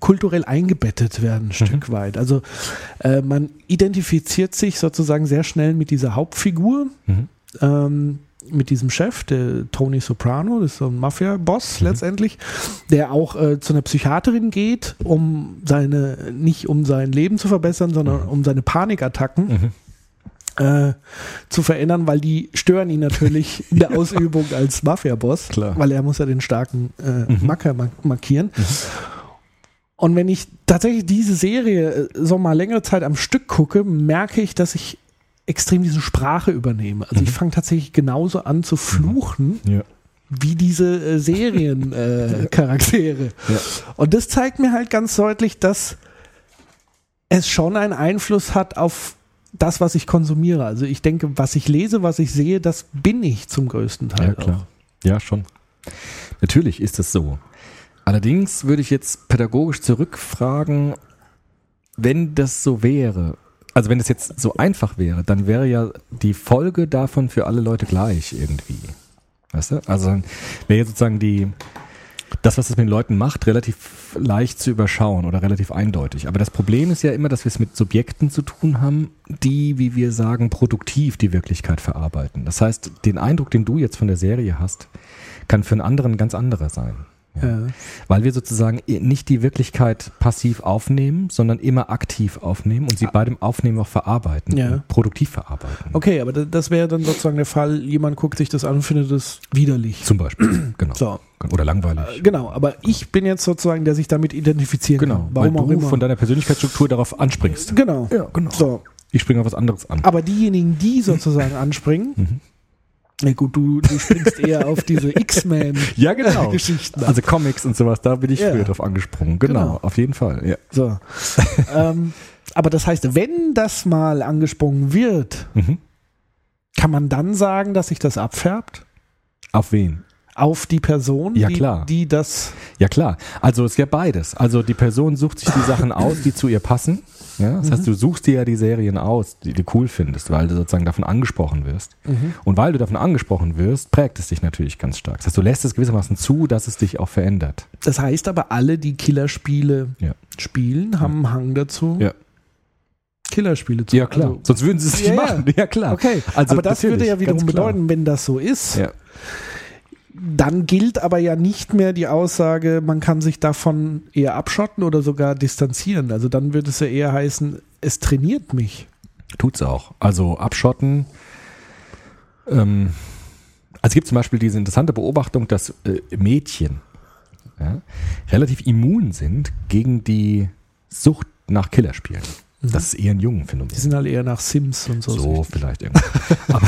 kulturell eingebettet werden, ein Stück weit. Also äh, man identifiziert sich sozusagen sehr schnell mit dieser Hauptfigur, Mhm. ähm, mit diesem Chef, der Tony Soprano, das ist so ein Mafia-Boss letztendlich, der auch äh, zu einer Psychiaterin geht, um seine, nicht um sein Leben zu verbessern, sondern um seine Panikattacken Mhm. äh, zu verändern, weil die stören ihn natürlich *laughs* in der Ausübung als Mafia-Boss, weil er muss ja den starken äh, Mhm. Macker mark markieren. Und wenn ich tatsächlich diese Serie äh, so mal längere Zeit am Stück gucke, merke ich, dass ich extrem diese Sprache übernehme. Also ich fange tatsächlich genauso an zu fluchen, Ja. wie diese äh, Seriencharaktere. Äh. *laughs* Ja. Und das zeigt mir halt ganz deutlich, dass es schon einen Einfluss hat auf das, was ich konsumiere. Also ich denke, was ich lese, was ich sehe, das bin ich zum größten Teil Ja, klar. Ja, schon. Natürlich ist das so. Allerdings würde ich jetzt pädagogisch zurückfragen, wenn das so wäre, also wenn es jetzt so einfach wäre, dann wäre ja die Folge davon für alle Leute gleich irgendwie. Weißt du? Also wäre sozusagen die, das, was es mit den Leuten macht, relativ leicht zu überschauen oder relativ eindeutig. Aber das Problem ist ja immer, dass wir es mit Subjekten zu tun haben, die, wie wir sagen, produktiv die Wirklichkeit verarbeiten. Das heißt, den Eindruck, den du jetzt von der Serie hast, kann für einen anderen ganz anderer sein. Ja. Weil wir sozusagen nicht die Wirklichkeit passiv aufnehmen, sondern immer aktiv aufnehmen und sie bei dem Aufnehmen auch verarbeiten, Ja. produktiv verarbeiten. Okay, aber da- das wäre dann sozusagen der Fall, jemand guckt sich das an und findet es widerlich. Zum Beispiel. *clears throat* Genau. So, Oder langweilig. genau, aber ich bin jetzt sozusagen, der sich damit identifizieren Genau. kann. Warum weil auch du immer. von deiner Persönlichkeitsstruktur darauf anspringst. genau. Ja, genau. So, Ich springe auf was anderes an. aber diejenigen, die sozusagen anspringen, Mhm. Na gut, du, du springst eher *laughs* auf diese X-Men. Ja, genau. Geschichten. Also Comics und sowas, da bin ich Ja. früher drauf angesprungen. Genau, Genau. auf jeden Fall. Ja. So. ähm, aber das heißt, wenn das mal angesprungen wird, Mhm. kann man dann sagen, dass sich das abfärbt Auf wen? auf die Person, Ja, die, klar. die das. Ja klar, also es ist ja beides. Also die Person sucht sich die Sachen *laughs* aus, die zu ihr passen. Ja? Das heißt, du suchst dir ja die Serien aus, die du cool findest, weil du sozusagen davon angesprochen wirst. Und weil du davon angesprochen wirst, prägt es dich natürlich ganz stark. Das heißt, du lässt es gewissermaßen zu, dass es dich auch verändert. Das heißt aber, alle, die Killerspiele Ja. spielen, haben einen Hang dazu, Ja. Killerspiele zu Ja klar, Also, sonst würden sie es nicht Ja, ja. machen. Ja klar. okay, Also aber das würde ja wiederum bedeuten, wenn das so ist, Ja. Dann gilt aber ja nicht mehr die Aussage, man kann sich davon eher abschotten oder sogar distanzieren. Also dann würde es ja eher heißen, es trainiert mich. Tut's auch. Also abschotten. Ähm, also es gibt zum Beispiel diese interessante Beobachtung, dass äh, Mädchen ja, relativ immun sind gegen die Sucht nach Killerspielen. Das ist eher ein Jungenphänomen. Die sind halt eher nach Sims und so. So vielleicht irgendwo. *laughs*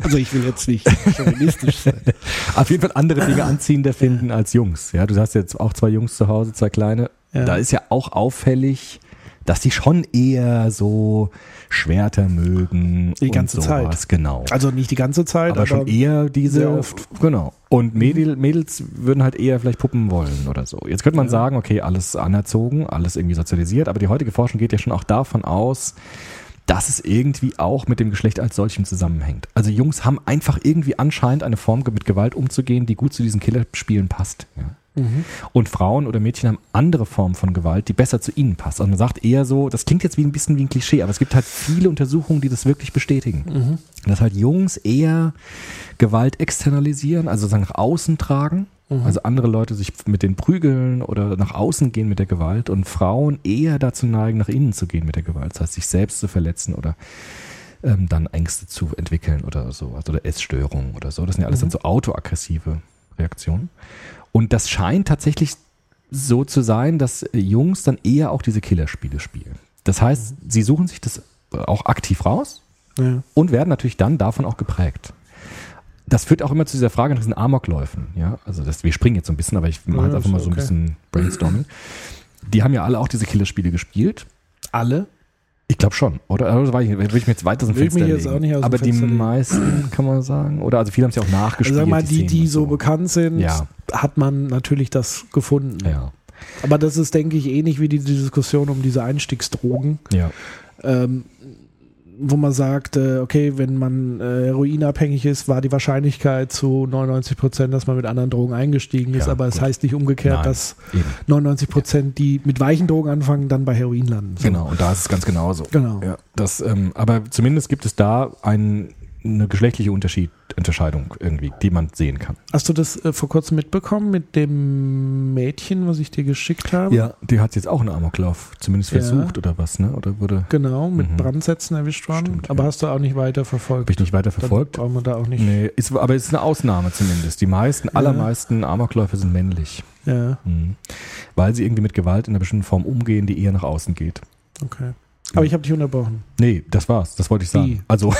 Also ich will jetzt nicht chauvinistisch sein. *laughs* Auf jeden Fall andere Dinge anziehender finden als Jungs. Ja, du hast jetzt auch zwei Jungs zu Hause, zwei kleine. Ja. Da ist ja auch auffällig, dass die schon eher so Schwerter mögen. Die ganze und sowas. Zeit. Genau. Also nicht die ganze Zeit, aber, schon eher diese oft. Genau. Und Mädel, Mädels würden halt eher vielleicht Puppen wollen oder so. Jetzt könnte man sagen, okay, alles anerzogen, alles irgendwie sozialisiert, aber die heutige Forschung geht ja schon auch davon aus, dass es irgendwie auch mit dem Geschlecht als solchem zusammenhängt. Also Jungs haben einfach irgendwie anscheinend eine Form mit Gewalt umzugehen, die gut zu diesen Killerspielen passt. Ja. Und Frauen oder Mädchen haben andere Formen von Gewalt, die besser zu ihnen passt. Also man sagt eher so, das klingt jetzt wie ein bisschen wie ein Klischee, aber es gibt halt viele Untersuchungen, die das wirklich bestätigen. Dass halt Jungs eher Gewalt externalisieren, also sozusagen nach außen tragen. Also andere Leute sich mit den prügeln oder nach außen gehen mit der Gewalt und Frauen eher dazu neigen, nach innen zu gehen mit der Gewalt. Das heißt, sich selbst zu verletzen oder ähm, dann Ängste zu entwickeln oder so, also oder Essstörungen oder so. Das sind ja alles dann so autoaggressive Reaktionen. Und das scheint tatsächlich so zu sein, dass Jungs dann eher auch diese Killerspiele spielen. Das heißt, sie suchen sich das auch aktiv raus Ja. und werden natürlich dann davon auch geprägt. Das führt auch immer zu dieser Frage nach diesen Amokläufen. Ja, also das, wir springen jetzt so ein bisschen, aber ich mache jetzt Ja, einfach mal so ein okay. bisschen Brainstorming. Die haben ja alle auch diese Killerspiele gespielt. Alle? Ich glaube schon, oder? Also, weiß ich, würde ich mir jetzt weiter aus dem Will Fenster jetzt legen. auch nicht aus Aber die legen. meisten kann man sagen, oder also viele haben es ja auch nachgespielt. Also sag mal, die, Szenen die und so bekannt sind, Ja. hat man natürlich das gefunden. Ja, Aber das ist, denke ich, ähnlich wie die Diskussion um diese Einstiegsdrogen. ja, ähm, wo man sagt, äh, okay, wenn man äh, heroinabhängig ist, war die Wahrscheinlichkeit zu 99 Prozent, dass man mit anderen Drogen eingestiegen ist, Ja, aber es gut. heißt nicht umgekehrt, Nein, dass eben. 99 Prozent, die mit weichen Drogen anfangen, dann bei Heroin landen. So. Genau, und da ist es ganz genauso. Genau. Ja, das, ähm, aber zumindest gibt es da ein, eine geschlechtliche Unterschied, Unterscheidung irgendwie, die man sehen kann. Hast du das äh, vor kurzem mitbekommen mit dem Mädchen, was ich dir geschickt habe? Ja, die hat jetzt auch einen Amoklauf, zumindest Ja. versucht oder was, ne? Oder wurde, Genau, mit Mhm. Brandsätzen erwischt worden. Stimmt, aber ja. hast du auch nicht weiter verfolgt. habe ich nicht weiter verfolgt. brauchen wir da auch nicht. Nee, ist, aber es ist eine Ausnahme zumindest. Die meisten, allermeisten Amokläufe sind männlich. Ja, Mhm. Weil sie irgendwie mit Gewalt in einer bestimmten Form umgehen, die eher nach außen geht. okay. Aber ich habe dich unterbrochen. Nee, das war's. Das wollte ich sagen. Wie? Also,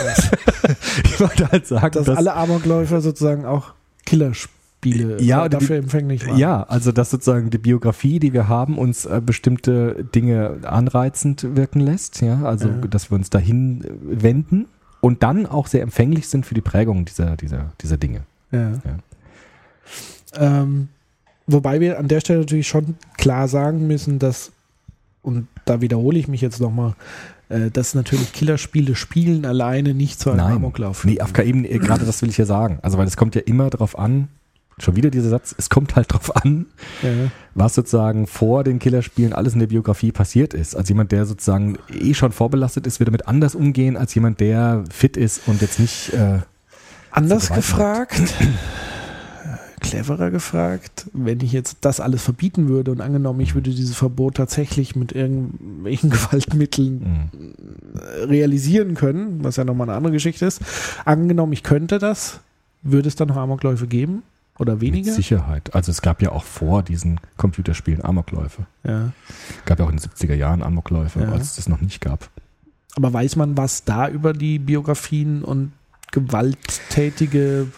*laughs* ich wollte halt sagen, Dass alle Amokläufer sozusagen auch Killerspiele Ja, die- dafür empfänglich waren. Ja, also dass sozusagen die Biografie, die wir haben, uns äh, bestimmte Dinge anreizend wirken lässt, ja, also Ja. dass wir uns dahin äh, wenden und dann auch sehr empfänglich sind für die Prägung dieser, dieser, dieser Dinge. Ja. Ähm, wobei wir an der Stelle natürlich schon klar sagen müssen, dass, und da wiederhole ich mich jetzt nochmal, äh, dass natürlich Killerspiele spielen alleine nicht zu einem Amoklauf. nee, auf eben, äh, gerade das will ich ja sagen. Also weil es kommt ja immer drauf an, schon wieder dieser Satz, es kommt halt drauf an, Ja. was sozusagen vor den Killerspielen alles in der Biografie passiert ist. Als jemand, der sozusagen eh schon vorbelastet ist, wird damit anders umgehen, als jemand, der fit ist und jetzt nicht äh, Anders gefragt, cleverer gefragt, wenn ich jetzt das alles verbieten würde und angenommen, ich würde dieses Verbot tatsächlich mit irgendwelchen *laughs* Gewaltmitteln Mhm. äh, realisieren können, was ja nochmal eine andere Geschichte ist, angenommen, ich könnte das, würde es dann noch Amokläufe geben? Oder weniger? Mit Sicherheit. Also es gab ja auch vor diesen Computerspielen Amokläufe. Ja. Gab ja auch in den 70er Jahren Amokläufe, Ja. als es das noch nicht gab. Aber weiß man, was da über die Biografien und gewalttätige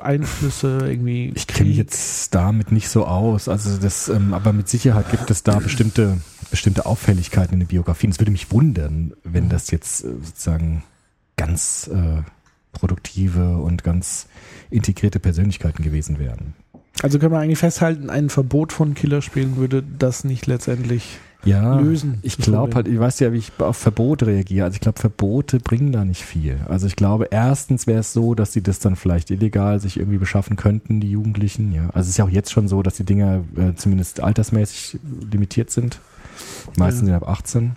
Einflüsse irgendwie. Ich kenne mich jetzt damit nicht so aus. Also das, ähm, aber mit Sicherheit gibt es da bestimmte, bestimmte Auffälligkeiten in den Biografien. Es würde mich wundern, wenn das jetzt äh, sozusagen ganz äh, produktive und ganz integrierte Persönlichkeiten gewesen wären. Also können wir eigentlich festhalten, ein Verbot von Killerspielen würde das nicht letztendlich Ja, lösen. ich glaube halt, ich weiß ja, wie ich auf Verbote reagiere. Also ich glaube, Verbote bringen da nicht viel. Also ich glaube, erstens wäre es so, dass sie das dann vielleicht illegal sich irgendwie beschaffen könnten, die Jugendlichen. Ja, also es ist ja auch jetzt schon so, dass die Dinger äh, zumindest altersmäßig limitiert sind. Die meisten Ja. sind ab 18.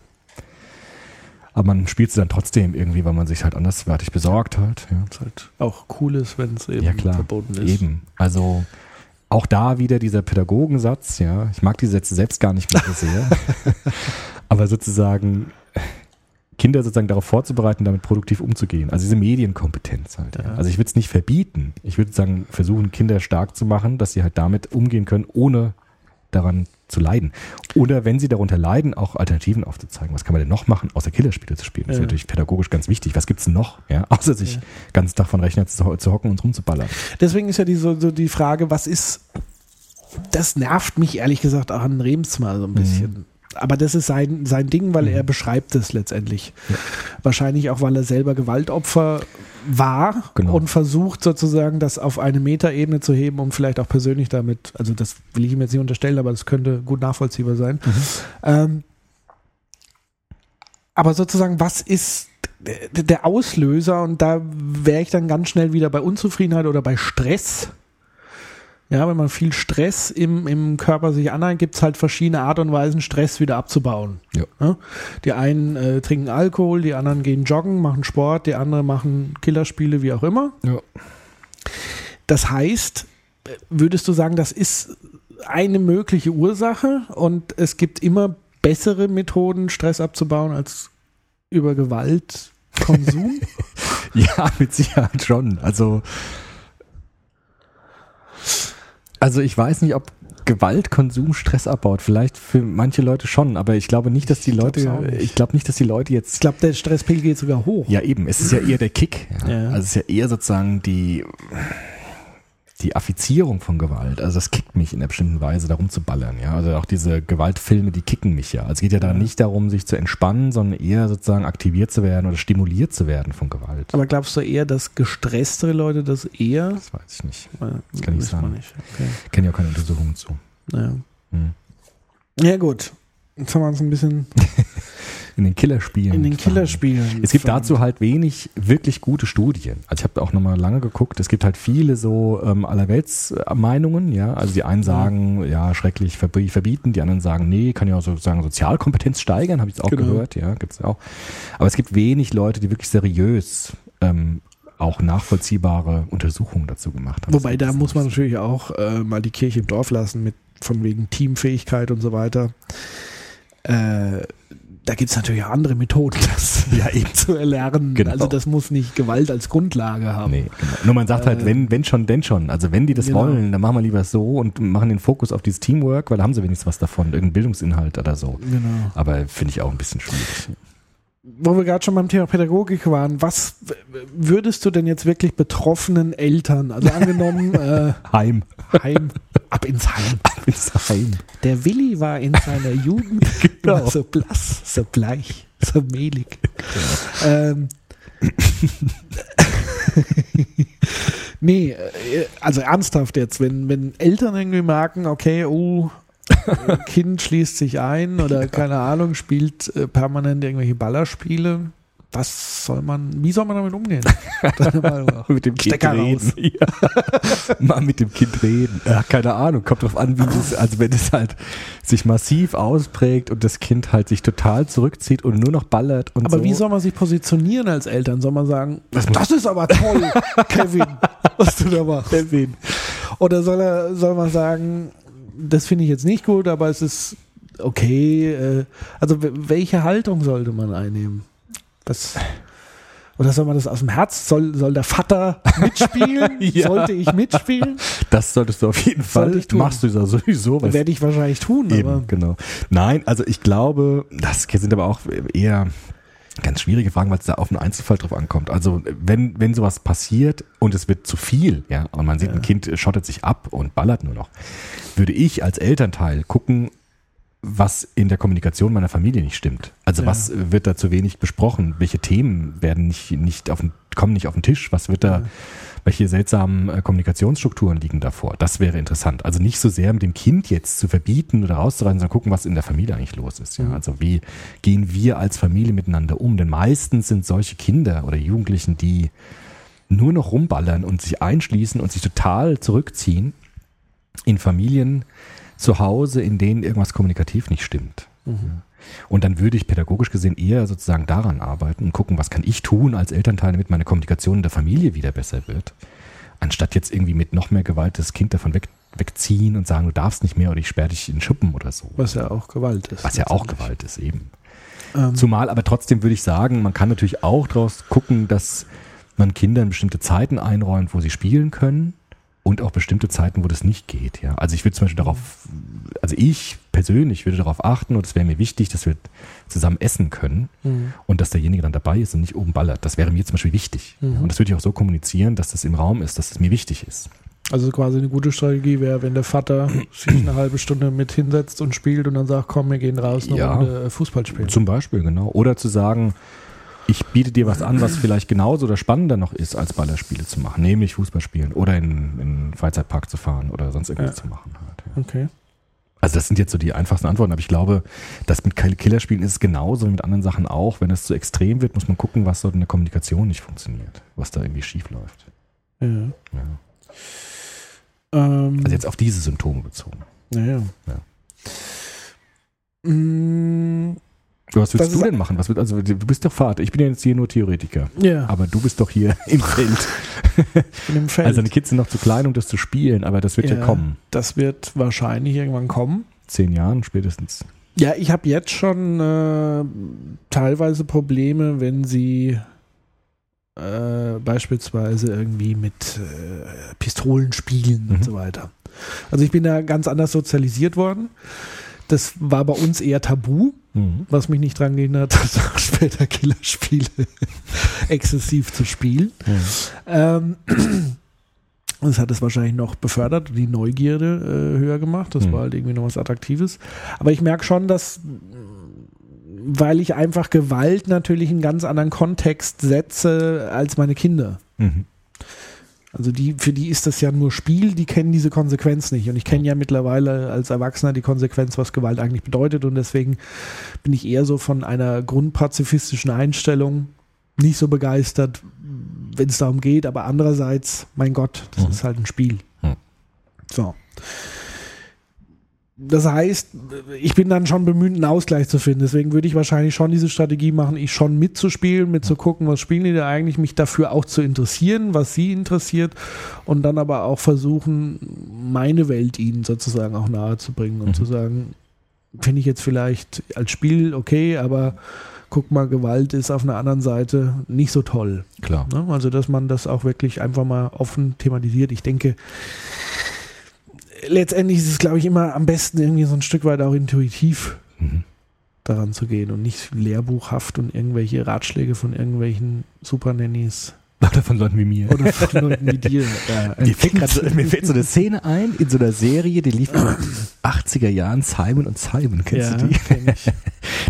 Aber man spielt sie dann trotzdem irgendwie, weil man sich halt anderswertig besorgt halt. Ja. Was halt auch cool ist, wenn es eben Ja, klar. verboten ist. Eben. Also auch da wieder dieser Pädagogensatz, ja. Ich mag die Sätze selbst gar nicht mehr so sehr. *laughs* Aber sozusagen Kinder sozusagen darauf vorzubereiten, damit produktiv umzugehen. Also diese Medienkompetenz halt. Ja. Also ich würde es nicht verbieten. Ich würde sagen, versuchen, Kinder stark zu machen, dass sie halt damit umgehen können, ohne daran zu leiden. Oder wenn sie darunter leiden, auch Alternativen aufzuzeigen. Was kann man denn noch machen, außer Killerspiele zu spielen? Das ist Ja. natürlich pädagogisch ganz wichtig. Was gibt's denn noch? Ja, *laughs* außer sich Ja. ganz Tag von Rechner zu, zu hocken und rumzuballern. Deswegen ist ja die, so, so die Frage, was ist. Das nervt mich ehrlich gesagt auch an Rems mal so ein bisschen. Aber das ist sein, sein Ding, weil er beschreibt es letztendlich. Ja. Wahrscheinlich auch, weil er selber Gewaltopfer war Genau. und versucht sozusagen das auf eine Metaebene zu heben, um vielleicht auch persönlich damit, also das will ich ihm jetzt nicht unterstellen, aber das könnte gut nachvollziehbar sein. Ähm, aber sozusagen, was ist der Auslöser? Und da wäre ich dann ganz schnell wieder bei Unzufriedenheit oder bei Stress. Ja, wenn man viel Stress im, im Körper sich aneignet, gibt es halt verschiedene Art und Weisen, Stress wieder abzubauen. Ja. Die einen äh, trinken Alkohol, die anderen gehen joggen, machen Sport, die anderen machen Killerspiele, wie auch immer. Ja. Das heißt, würdest du sagen, das ist eine mögliche Ursache und es gibt immer bessere Methoden, Stress abzubauen, als über Gewaltkonsum? *laughs* Ja, mit Sicherheit schon. Also, also ich weiß nicht, ob Gewaltkonsum Stress abbaut. Vielleicht für manche Leute schon, aber ich glaube nicht, dass die Ich Leute, ich glaube nicht, dass die Leute ich jetzt glaube, der Stresspegel geht sogar hoch. Ja, eben. Es ist ja eher der Kick. Ja. Ja. Also es ist ja eher sozusagen die, die Affizierung von Gewalt. Also das kickt mich in einer bestimmten Weise, darum zu ballern. Ja, also auch diese Gewaltfilme, die kicken mich ja. Also es geht ja da nicht darum, sich zu entspannen, sondern eher sozusagen aktiviert zu werden oder stimuliert zu werden von Gewalt. Aber glaubst du eher, dass gestresstere Leute das eher? Das weiß ich nicht. Das kann ich sagen. Nicht. Okay. Kenne ja auch keine Untersuchungen zu. Ja. Hm. ja, gut. Jetzt haben wir uns ein bisschen *laughs* In den Killerspielen. in den. Killerspielen. Es gibt dazu halt wenig wirklich gute Studien. Also ich habe auch nochmal lange geguckt. Es gibt halt viele so ähm, allerwelts-Meinungen, ja. Also die einen sagen, ja, schrecklich verbi- verbieten, die anderen sagen, nee, kann ja auch sozusagen Sozialkompetenz steigern, habe ich jetzt auch Genau. gehört, ja, gibt's auch. Aber es gibt wenig Leute, die wirklich seriös ähm, auch nachvollziehbare Untersuchungen dazu gemacht haben. Wobei, da muss man natürlich auch äh, mal die Kirche im Dorf lassen, mit von wegen Teamfähigkeit und so weiter. Äh, da gibt es natürlich auch andere Methoden, *laughs* das Ja, eben. zu erlernen. Genau. Also das muss nicht Gewalt als Grundlage haben. Nee, genau. Nur man sagt halt, Äh, wenn, wenn schon, denn schon. Also wenn die das genau. wollen, dann machen wir lieber so und machen den Fokus auf dieses Teamwork, weil da haben sie wenigstens was davon, irgendein Bildungsinhalt oder so. Genau. Aber finde ich auch ein bisschen schwierig. Wo wir gerade schon beim Thema Pädagogik waren, was würdest du denn jetzt wirklich betroffenen Eltern, also angenommen *laughs* äh, Heim. Heim, ab ins Heim. Ins Heim. Der Willi war in seiner Jugend *laughs* Genau. so blass, so bleich, so mehlig. Ähm, *laughs* nee, äh, also ernsthaft jetzt, wenn, wenn Eltern irgendwie merken, okay, oh, Kind schließt sich ein oder keine Ahnung, spielt äh, permanent irgendwelche Ballerspiele, was soll man, wie soll man damit umgehen? *laughs* Mit dem Kind Stecker reden. *laughs* Ja. Mal mit dem Kind reden. Ja, keine Ahnung. Kommt drauf an, wie das, also wenn es halt sich massiv ausprägt und das Kind halt sich total zurückzieht und nur noch ballert und Aber so. wie soll man sich positionieren als Eltern? Soll man sagen, Das das, ist aber toll, *laughs* Kevin, was du da machst? Kevin. Oder soll er, soll man sagen, das finde ich jetzt nicht gut, aber es ist okay. Äh, also welche Haltung sollte man einnehmen? Das, oder soll man das aus dem Herz? Soll, soll der Vater mitspielen? *laughs* Ja. Sollte ich mitspielen? Das solltest du auf jeden Fall. Sollte ich tun. Machst du ja sowieso. weil- Werde ich wahrscheinlich tun, aber Eben, genau. Nein, also ich glaube, das sind aber auch eher ganz schwierige Fragen, weil es da auf einen Einzelfall drauf ankommt. Also wenn, wenn sowas passiert und es wird zu viel, ja, und man sieht, ein Kind schottet sich ab und ballert nur noch, würde ich als Elternteil gucken, was in der Kommunikation meiner Familie nicht stimmt. Also Ja. was wird da zu wenig besprochen? Welche Themen werden nicht, nicht auf den, kommen nicht auf den Tisch? Was wird da, welche seltsamen äh, Kommunikationsstrukturen liegen davor? Das wäre interessant. Also nicht so sehr mit dem Kind jetzt zu verbieten oder rauszureißen, sondern gucken, was in der Familie eigentlich los ist. Ja? Also wie gehen wir als Familie miteinander um? Denn meistens sind solche Kinder oder Jugendlichen, die nur noch rumballern und sich einschließen und sich total zurückziehen in Familien zu Hause, in denen irgendwas kommunikativ nicht stimmt. Ja. Und dann würde ich pädagogisch gesehen eher sozusagen daran arbeiten und gucken, was kann ich tun als Elternteil, damit meine Kommunikation in der Familie wieder besser wird. Anstatt jetzt irgendwie mit noch mehr Gewalt das Kind davon weg, wegziehen und sagen, du darfst nicht mehr oder ich sperre dich in den Schuppen oder so. was ja auch Gewalt ist. Was ja auch. Gewalt ist eben. Ähm, Zumal aber trotzdem würde ich sagen, man kann natürlich auch daraus gucken, dass man Kindern bestimmte Zeiten einräumt, wo sie spielen können und auch bestimmte Zeiten, wo das nicht geht. Ja, also ich würde zum Beispiel darauf, also ich persönlich würde darauf achten und es wäre mir wichtig, dass wir zusammen essen können Mhm. und dass derjenige dann dabei ist und nicht oben ballert. Das wäre mir zum Beispiel wichtig. Ja, und das würde ich auch so kommunizieren, dass das im Raum ist, dass es mir wichtig ist. Also quasi eine gute Strategie wäre, wenn der Vater *clears throat* sich eine halbe Stunde mit hinsetzt und spielt und dann sagt, komm, wir gehen raus eine Ja. Runde äh, Fußball spielen. Zum Beispiel, genau. Oder zu sagen, ich biete dir was an, was vielleicht genauso oder spannender noch ist, als Ballerspiele zu machen, nämlich Fußball spielen oder in, in einen Freizeitpark zu fahren oder sonst irgendwas Ja. zu machen. Halt, ja. Okay. Also das sind jetzt so die einfachsten Antworten, aber ich glaube, das mit Killerspielen ist es genauso wie mit anderen Sachen auch. Wenn es zu extrem wird, muss man gucken, was dort in der Kommunikation nicht funktioniert, was da irgendwie schief läuft. Ja. Ja. Ähm, Also jetzt auf diese Symptome bezogen. naja. Ja. Mm, Was Das willst du ist- denn machen? Was wird, also du bist doch Vater. Ich bin ja jetzt hier nur Theoretiker. ja, Aber du bist doch hier *laughs* im Feld. in dem Feld. Also deine Kids sind noch zu klein, um das zu spielen, aber das wird ja, Ja. kommen. das wird wahrscheinlich irgendwann kommen. Zehn Jahren spätestens. Ja, ich habe jetzt schon äh, teilweise Probleme, wenn sie äh, beispielsweise irgendwie mit äh, Pistolen spielen Mhm. und so weiter. Also ich bin da ganz anders sozialisiert worden. Das war bei uns eher tabu, Mhm. was mich nicht dran gehindert hat, *laughs* auch später Killerspiele *laughs* exzessiv zu spielen. Ähm, *clears throat* das hat es wahrscheinlich noch befördert, die Neugierde äh, höher gemacht. Das Mhm. war halt irgendwie noch was Attraktives. Aber ich merke schon, dass, mh, weil ich einfach Gewalt natürlich in einen ganz anderen Kontext setze als meine Kinder. Mhm. Also die, für die ist das ja nur Spiel, die kennen diese Konsequenz nicht. Und ich kenne ja mittlerweile als Erwachsener die Konsequenz, was Gewalt eigentlich bedeutet. Und deswegen bin ich eher so von einer grundpazifistischen Einstellung nicht so begeistert, wenn es darum geht. Aber andererseits, mein Gott, das Mhm. ist halt ein Spiel. Mhm. So. Das heißt, ich bin dann schon bemüht, einen Ausgleich zu finden. Deswegen würde ich wahrscheinlich schon diese Strategie machen, ich schon mitzuspielen, mitzugucken, was spielen die da eigentlich, mich dafür auch zu interessieren, was sie interessiert und dann aber auch versuchen, meine Welt ihnen sozusagen auch nahe zu bringen und Mhm. zu sagen, finde ich jetzt vielleicht als Spiel okay, aber guck mal, Gewalt ist auf einer anderen Seite nicht so toll. Klar. Ne? Also, dass man das auch wirklich einfach mal offen thematisiert. Ich denke, letztendlich ist es, glaube ich, immer am besten irgendwie so ein Stück weit auch intuitiv Mhm. daran zu gehen und nicht lehrbuchhaft und irgendwelche Ratschläge von irgendwelchen Supernannies Oder von Leuten wie mir. oder von Leuten wie dir. äh, *laughs* Mir fällt, so, mir fällt so eine Szene ein in so einer Serie, die lief in den 80er Jahren, Simon und Simon, kennst ja, du die? kenn ich. *laughs*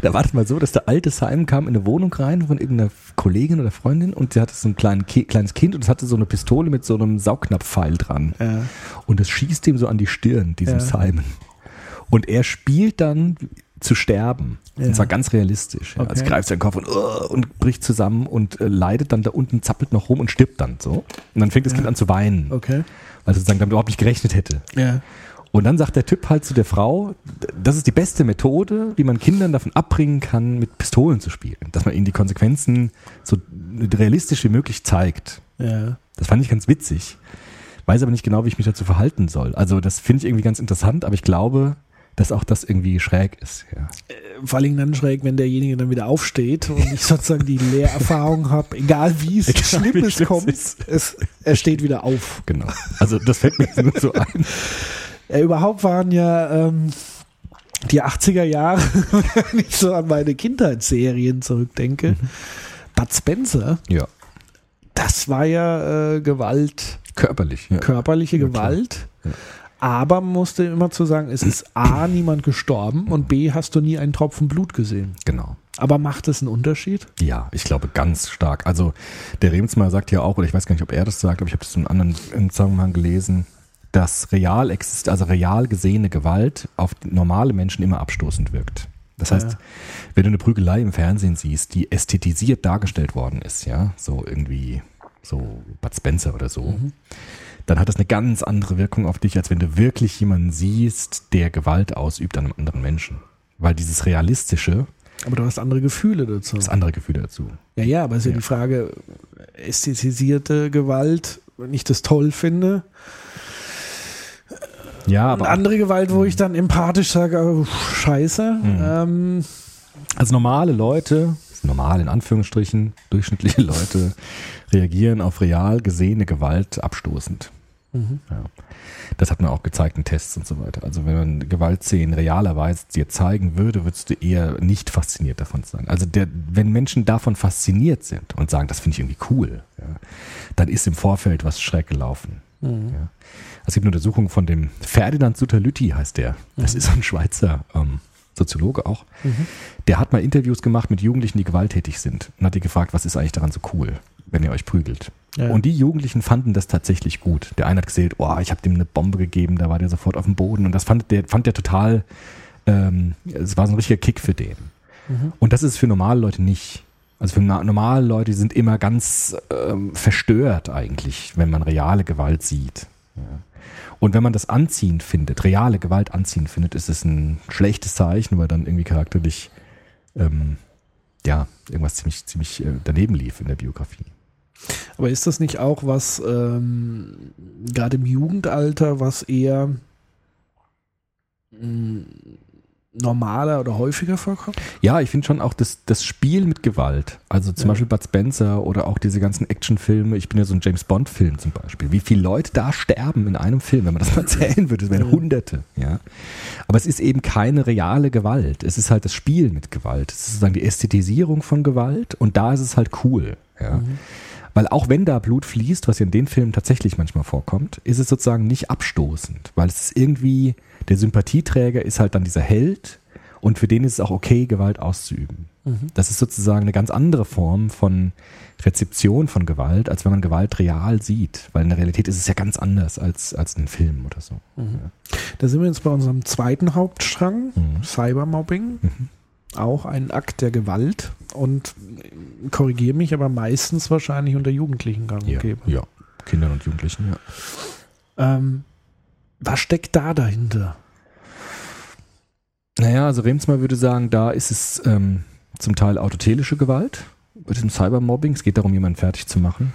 Da war das mal so, dass der alte Simon kam in eine Wohnung rein von irgendeiner Kollegin oder Freundin und sie hatte so ein kleinen Ki kleines Kind und es hatte so eine Pistole mit so einem Saugnapfpfeil dran. Ja. Und es schießt ihm so an die Stirn, diesem Ja. Simon. Und er spielt dann zu sterben. Ja. Und zwar ganz realistisch. Ja. Okay. Also greift seinen Kopf und, uh, und bricht zusammen und äh, leidet dann da unten, zappelt noch rum und stirbt dann so. Und dann fängt das Ja. Kind an zu weinen, Okay. weil es sozusagen damit überhaupt nicht gerechnet hätte. Ja. Und dann sagt der Typ halt zu der Frau, das ist die beste Methode, wie man Kindern davon abbringen kann, mit Pistolen zu spielen. Dass man ihnen die Konsequenzen so realistisch wie möglich zeigt. Ja. Das fand ich ganz witzig. weiß aber nicht genau, wie ich mich dazu verhalten soll. Also das finde ich irgendwie ganz interessant, aber ich glaube, dass auch das irgendwie schräg ist. Ja. Vor allem dann schräg, wenn derjenige dann wieder aufsteht und ich sozusagen die Lehrerfahrung habe, egal wie es Egal, schlimm wie es kommt, ist. es, er steht wieder auf. Genau. Also das fällt mir nur so ein. Ja, überhaupt waren ja ähm, die 80er Jahre, *laughs* wenn ich so an meine Kindheitsserien zurückdenke, Bud Spencer, Ja. das war ja äh, Gewalt, Körperlich. Ja. körperliche Ja, klar. Gewalt. Aber man musste immer zu sagen, es ist A, niemand gestorben und B, hast du nie einen Tropfen Blut gesehen. Genau. Aber macht es einen Unterschied? Ja, ich glaube ganz stark. Also der Remsmar sagt ja auch, oder ich weiß gar nicht, ob er das sagt, aber ich habe das in einem anderen Zusammenhang gelesen, dass real exist also real gesehene Gewalt auf normale Menschen immer abstoßend wirkt. Das heißt, Ja. wenn du eine Prügelei im Fernsehen siehst, die ästhetisiert dargestellt worden ist, ja, so irgendwie so Bud Spencer oder so, dann hat das eine ganz andere Wirkung auf dich, als wenn du wirklich jemanden siehst, der Gewalt ausübt an einem anderen Menschen. Weil dieses Realistische, Aber du hast andere Gefühle dazu. das andere Gefühl dazu. Ja, ja, aber es ist ja, Ja. die Frage, ästhetisierte Gewalt, wenn ich das toll finde. Ja, Und aber andere Gewalt, wo ich dann empathisch sage, oh, scheiße. Ähm, als normale Leute, normal in Anführungsstrichen, durchschnittliche *laughs* Leute, reagieren auf real gesehene Gewalt abstoßend. Ja. Das hat man auch gezeigt in Tests und so weiter. Also wenn man Gewaltszenen realerweise dir zeigen würde, würdest du eher nicht fasziniert davon sein. Also der, wenn Menschen davon fasziniert sind und sagen, das finde ich irgendwie cool, ja, dann ist im Vorfeld was schräg gelaufen. Ja. Es gibt eine Untersuchung von dem Ferdinand Sutter-Lütti, heißt der. Das ist ein Schweizer ähm, Soziologe auch. Der hat mal Interviews gemacht mit Jugendlichen, die gewalttätig sind und hat die gefragt, was ist eigentlich daran so cool, wenn ihr euch prügelt. Ja. Und die Jugendlichen fanden das tatsächlich gut. Der eine hat gesagt, oh, ich habe dem eine Bombe gegeben, da war der sofort auf dem Boden und das fand der, fand der total, ähm, es war so ein richtiger Kick für den. Und das ist für normale Leute nicht. Also für normale Leute die sind immer ganz ähm, verstört eigentlich, wenn man reale Gewalt sieht. Ja. Und wenn man das anziehend findet, reale Gewalt anziehend findet, ist es ein schlechtes Zeichen, weil dann irgendwie charakterlich ähm, ja irgendwas ziemlich ziemlich äh, daneben lief in der Biografie. aber ist das nicht auch was, ähm, gerade im Jugendalter, was eher mh, normaler oder häufiger vorkommt? Ja, ich finde schon auch das, das Spiel mit Gewalt. Also zum Ja. Beispiel Bud Spencer oder auch diese ganzen Actionfilme. Ich bin ja so ein James Bond-Film zum Beispiel. Wie viele Leute da sterben in einem Film, wenn man das mal *laughs* zählen würde, das wären Ja. Hunderte. Ja. Aber es ist eben keine reale Gewalt. Es ist halt das Spiel mit Gewalt. Es ist sozusagen die Ästhetisierung von Gewalt und da ist es halt cool. Ja. Weil auch wenn da Blut fließt, was ja in den Filmen tatsächlich manchmal vorkommt, ist es sozusagen nicht abstoßend, weil es ist irgendwie, der Sympathieträger ist halt dann dieser Held und für den ist es auch okay, Gewalt auszuüben. Das ist sozusagen eine ganz andere Form von Rezeption von Gewalt, als wenn man Gewalt real sieht, weil in der Realität ist es ja ganz anders als, als in einem Film oder so. Da sind wir jetzt bei unserem zweiten Hauptstrang, Mhm. Cybermobbing. Auch ein Akt der Gewalt und korrigiere mich, aber meistens wahrscheinlich unter Jugendlichen gang Ja, und gäbe. ja. Kindern und Jugendlichen, ja. Ähm, was steckt da dahinter? Naja, also Remsmar würde sagen, da ist es ähm, zum Teil autotelische Gewalt bei diesem Cybermobbing. Es geht darum, jemanden fertig zu machen,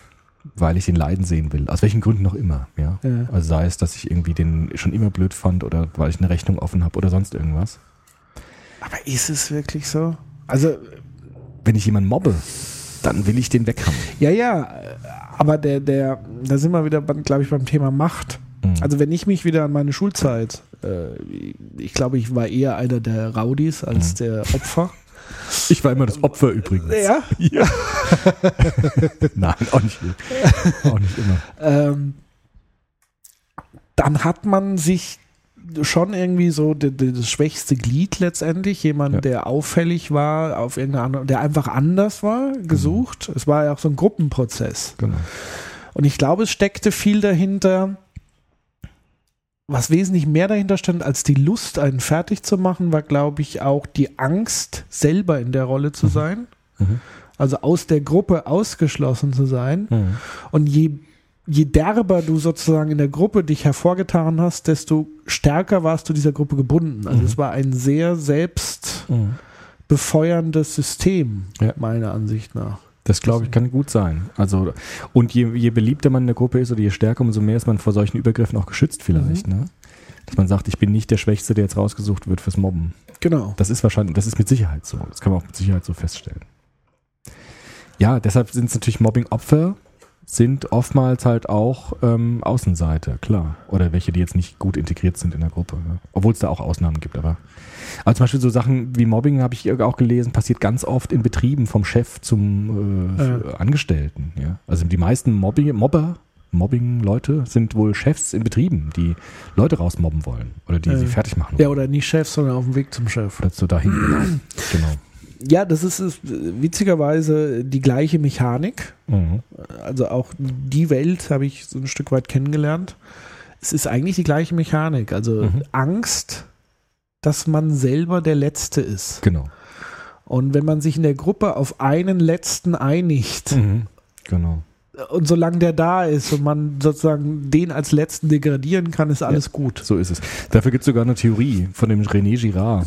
weil ich den leiden sehen will. Aus welchen Gründen noch immer. Ja? Ja. Also sei es, dass ich irgendwie den schon immer blöd fand oder weil ich eine Rechnung offen habe oder sonst irgendwas. Aber ist es wirklich so? Also, Wenn ich jemanden mobbe, dann will ich den weghaben. ja, ja, äh, aber der, der, da sind wir wieder, glaube ich, beim Thema Macht. Mhm. Also wenn ich mich wieder an meine Schulzeit, äh, ich glaube, ich war eher einer der Rowdies als der Opfer. *laughs* Ich war immer das Opfer übrigens. Ja. ja. *laughs* Nein, auch nicht, auch nicht immer. ähm, dann hat man sich schon irgendwie so das schwächste Glied letztendlich, jemand, Ja. der auffällig war, auf irgendeine andere, der einfach anders war, gesucht. Es war ja auch so ein Gruppenprozess. Genau. Und ich glaube, es steckte viel dahinter, was wesentlich mehr dahinter stand als die Lust, einen fertig zu machen, war, glaube ich, auch die Angst, selber in der Rolle zu sein. Mhm. Also aus der Gruppe ausgeschlossen zu sein. Mhm. Und je, je derber du sozusagen in der Gruppe dich hervorgetan hast, desto stärker warst du dieser Gruppe gebunden. Also Mhm. es war ein sehr selbst Mhm. System, Ja. meiner Ansicht nach. Das glaube ich kann gut sein. Also und je, je beliebter man in der Gruppe ist oder je stärker, umso mehr ist man vor solchen Übergriffen auch geschützt vielleicht. Ne? Dass man sagt, ich bin nicht der Schwächste, der jetzt rausgesucht wird fürs Mobben. Genau. Das ist wahrscheinlich, das ist mit Sicherheit so. Das kann man auch mit Sicherheit so feststellen. Ja, deshalb sind es natürlich Mobbing-Opfer, sind oftmals halt auch ähm, Außenseiter, klar. Oder welche, die jetzt nicht gut integriert sind in der Gruppe. Ja. Obwohl es da auch Ausnahmen gibt, aber. Aber zum Beispiel so Sachen wie Mobbing, habe ich auch gelesen, passiert ganz oft in Betrieben vom Chef zum äh, Ja. Angestellten. Ja. Also die meisten Mobbing, Mobber, Mobbing-Leute sind wohl Chefs in Betrieben, die Leute rausmobben wollen oder die Ja. sie fertig machen Ja, wollen. oder nicht Chef, sondern auf dem Weg zum Chef. Oder so dahin. genau. Ja, das ist, ist witzigerweise die gleiche Mechanik. Mhm. Also auch die Welt habe ich so ein Stück weit kennengelernt. Es ist eigentlich die gleiche Mechanik. Also Mhm. Angst, dass man selber der Letzte ist. Genau. Und wenn man sich in der Gruppe auf einen Letzten einigt Mhm. Genau. und solange der da ist und man sozusagen den als Letzten degradieren kann, ist alles gut. So ist es. Dafür gibt es sogar eine Theorie von dem René Girard.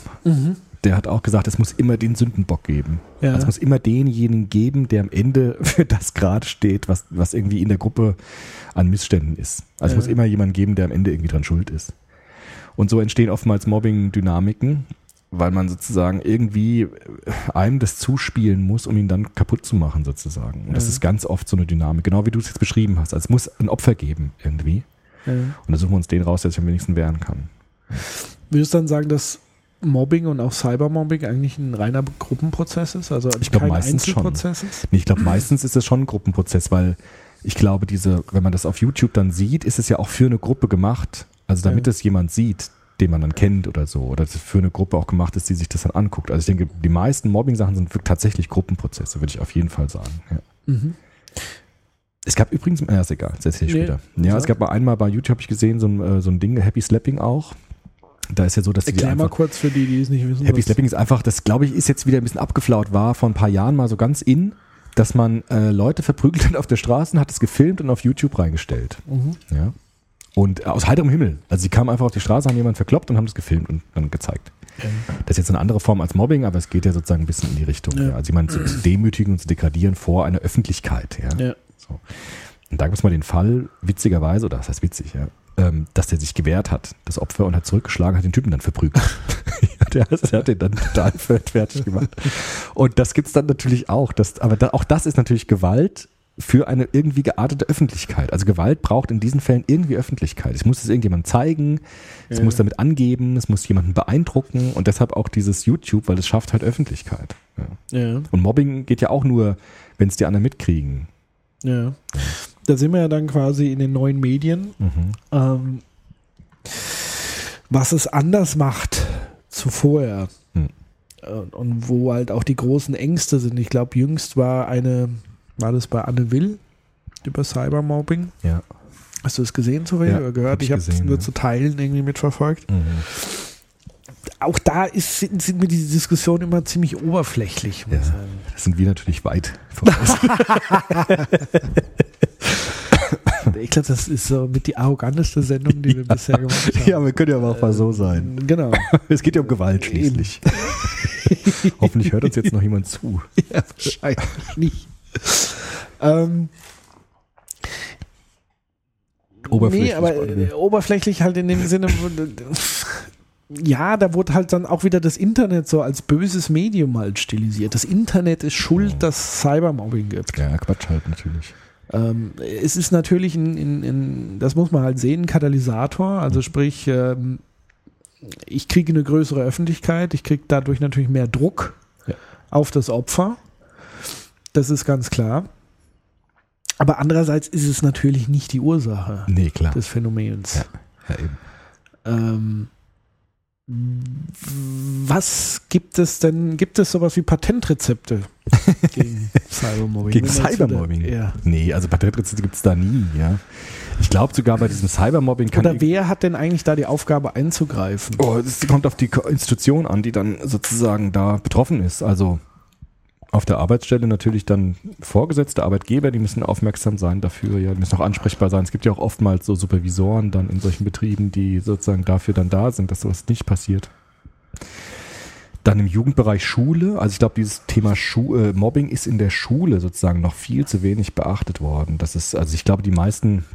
Der hat auch gesagt, es muss immer den Sündenbock geben. Ja. Also es muss immer denjenigen geben, der am Ende *laughs* für das gerade steht, was, was irgendwie in der Gruppe an Missständen ist. Also es Ja. muss immer jemanden geben, der am Ende irgendwie dran schuld ist. Und so entstehen oftmals Mobbing-Dynamiken, weil man sozusagen irgendwie einem das zuspielen muss, um ihn dann kaputt zu machen sozusagen. Und das Ja. ist ganz oft so eine Dynamik, genau wie du es jetzt beschrieben hast. Also es muss ein Opfer geben irgendwie. Und da suchen wir uns den raus, der sich am wenigsten wehren kann. Würdest du dann sagen, dass Mobbing und auch Cybermobbing eigentlich ein reiner Gruppenprozess ist? Also Ich glaub, kein meistens schon. Nee, ich glaube, meistens ist es schon ein Gruppenprozess, weil ich glaube, diese, wenn man das auf YouTube dann sieht, ist es ja auch für eine Gruppe gemacht. Also damit Ja. es jemand sieht, den man dann kennt oder so, oder dass es für eine Gruppe auch gemacht ist, die sich das dann anguckt. Also ich denke, die meisten Mobbing-Sachen sind tatsächlich Gruppenprozesse, würde ich auf jeden Fall sagen. Ja. Mhm. Es gab übrigens, ja, ist egal, das erzähle ich Nee. später. Ja, Ja. es gab mal einmal bei YouTube, habe ich gesehen, so ein, äh, so ein Ding, Happy Slapping auch. Da ist ja so, dass die, Erklär mal kurz für die, die es nicht wissen. Happy Slapping ist einfach, das glaube ich ist jetzt wieder ein bisschen abgeflaut, war vor ein paar Jahren mal so ganz in, dass man äh, Leute verprügelt hat auf der Straße, hat es gefilmt und auf YouTube reingestellt. Mhm. Ja. Und äh, aus heiterem Himmel. Also sie kamen einfach auf die Straße, haben jemanden verkloppt und haben das gefilmt und dann gezeigt. Das ist jetzt eine andere Form als Mobbing, aber es geht ja sozusagen ein bisschen in die Richtung. Ja. Ja. Also jemanden zu, zu demütigen und zu degradieren vor einer Öffentlichkeit. Ja. Ja. So. Und da gab es mal den Fall, witzigerweise, oder das heißt witzig, ja, ähm, dass der sich gewehrt hat, das Opfer, und hat zurückgeschlagen, hat den Typen dann verprügelt. *laughs* der, der hat den dann total *laughs* fertig gemacht. Und das gibt's dann natürlich auch. Das, aber da, auch das ist natürlich Gewalt für eine irgendwie geartete Öffentlichkeit. Also Gewalt braucht in diesen Fällen irgendwie Öffentlichkeit. Es muss es irgendjemandem zeigen, es Ja. muss damit angeben, es muss jemanden beeindrucken und deshalb auch dieses YouTube, weil es schafft halt Öffentlichkeit. Ja. Ja. Und Mobbing geht ja auch nur, wenn es die anderen mitkriegen. Ja. Da sind wir ja dann quasi in den neuen Medien. Mhm. Ähm, was es anders macht zu vorher. Hm. Äh, Und wo halt auch die großen Ängste sind. Ich glaube, jüngst war eine, war das bei Anne Will über Cybermobbing. Ja. Hast du es gesehen, zufällig, Ja, oder gehört? hab ich habe es nur ja. zu Teilen irgendwie mitverfolgt. Mhm. Auch da ist, sind, sind mir diese Diskussionen immer ziemlich oberflächlich, Ja. Das sind wir natürlich weit voraus. *laughs* *laughs* *laughs* Ich glaube, das ist so mit die arroganteste Sendung, die wir bisher gemacht haben. ja, wir können ja aber auch mal so sein. Genau. *laughs* Es geht ja um Gewalt schließlich. *laughs* Hoffentlich hört uns jetzt noch jemand zu. Ja, wahrscheinlich nicht. Ähm, Oberflächlich. nee, aber äh, oberflächlich halt in dem Sinne, ja, da wurde halt dann auch wieder das Internet so als böses Medium halt stilisiert. Das Internet ist schuld, dass es Cybermobbing gibt. ja, Quatsch halt natürlich. Ähm, es ist natürlich ein, ein, ein, das muss man halt sehen, ein Katalysator. Also sprich, ähm, ich kriege eine größere Öffentlichkeit, ich kriege dadurch natürlich mehr Druck Ja. auf das Opfer. Das ist ganz klar. Aber andererseits ist es natürlich nicht die Ursache Nee, des Phänomens. Ja. Ja, eben. Ähm, was gibt es denn? Gibt es sowas wie Patentrezepte *laughs* gegen Cybermobbing? Gegen Cybermobbing? Ja. Nee, also Patentrezepte gibt es da nie, ja. Ich glaube sogar bei diesem Cybermobbing kann Oder wer hat denn eigentlich da die Aufgabe einzugreifen? Oh, das kommt auf die Institution an, die dann sozusagen da betroffen ist. Also auf der Arbeitsstelle natürlich dann vorgesetzte Arbeitgeber, die müssen aufmerksam sein dafür, ja, die müssen auch ansprechbar sein. Es gibt ja auch oftmals so Supervisoren dann in solchen Betrieben, die sozusagen dafür dann da sind, dass sowas nicht passiert. Dann im Jugendbereich Schule. Also ich glaube, dieses Thema Schu äh, Mobbing ist in der Schule sozusagen noch viel zu wenig beachtet worden. Das ist, also ich glaube, die meisten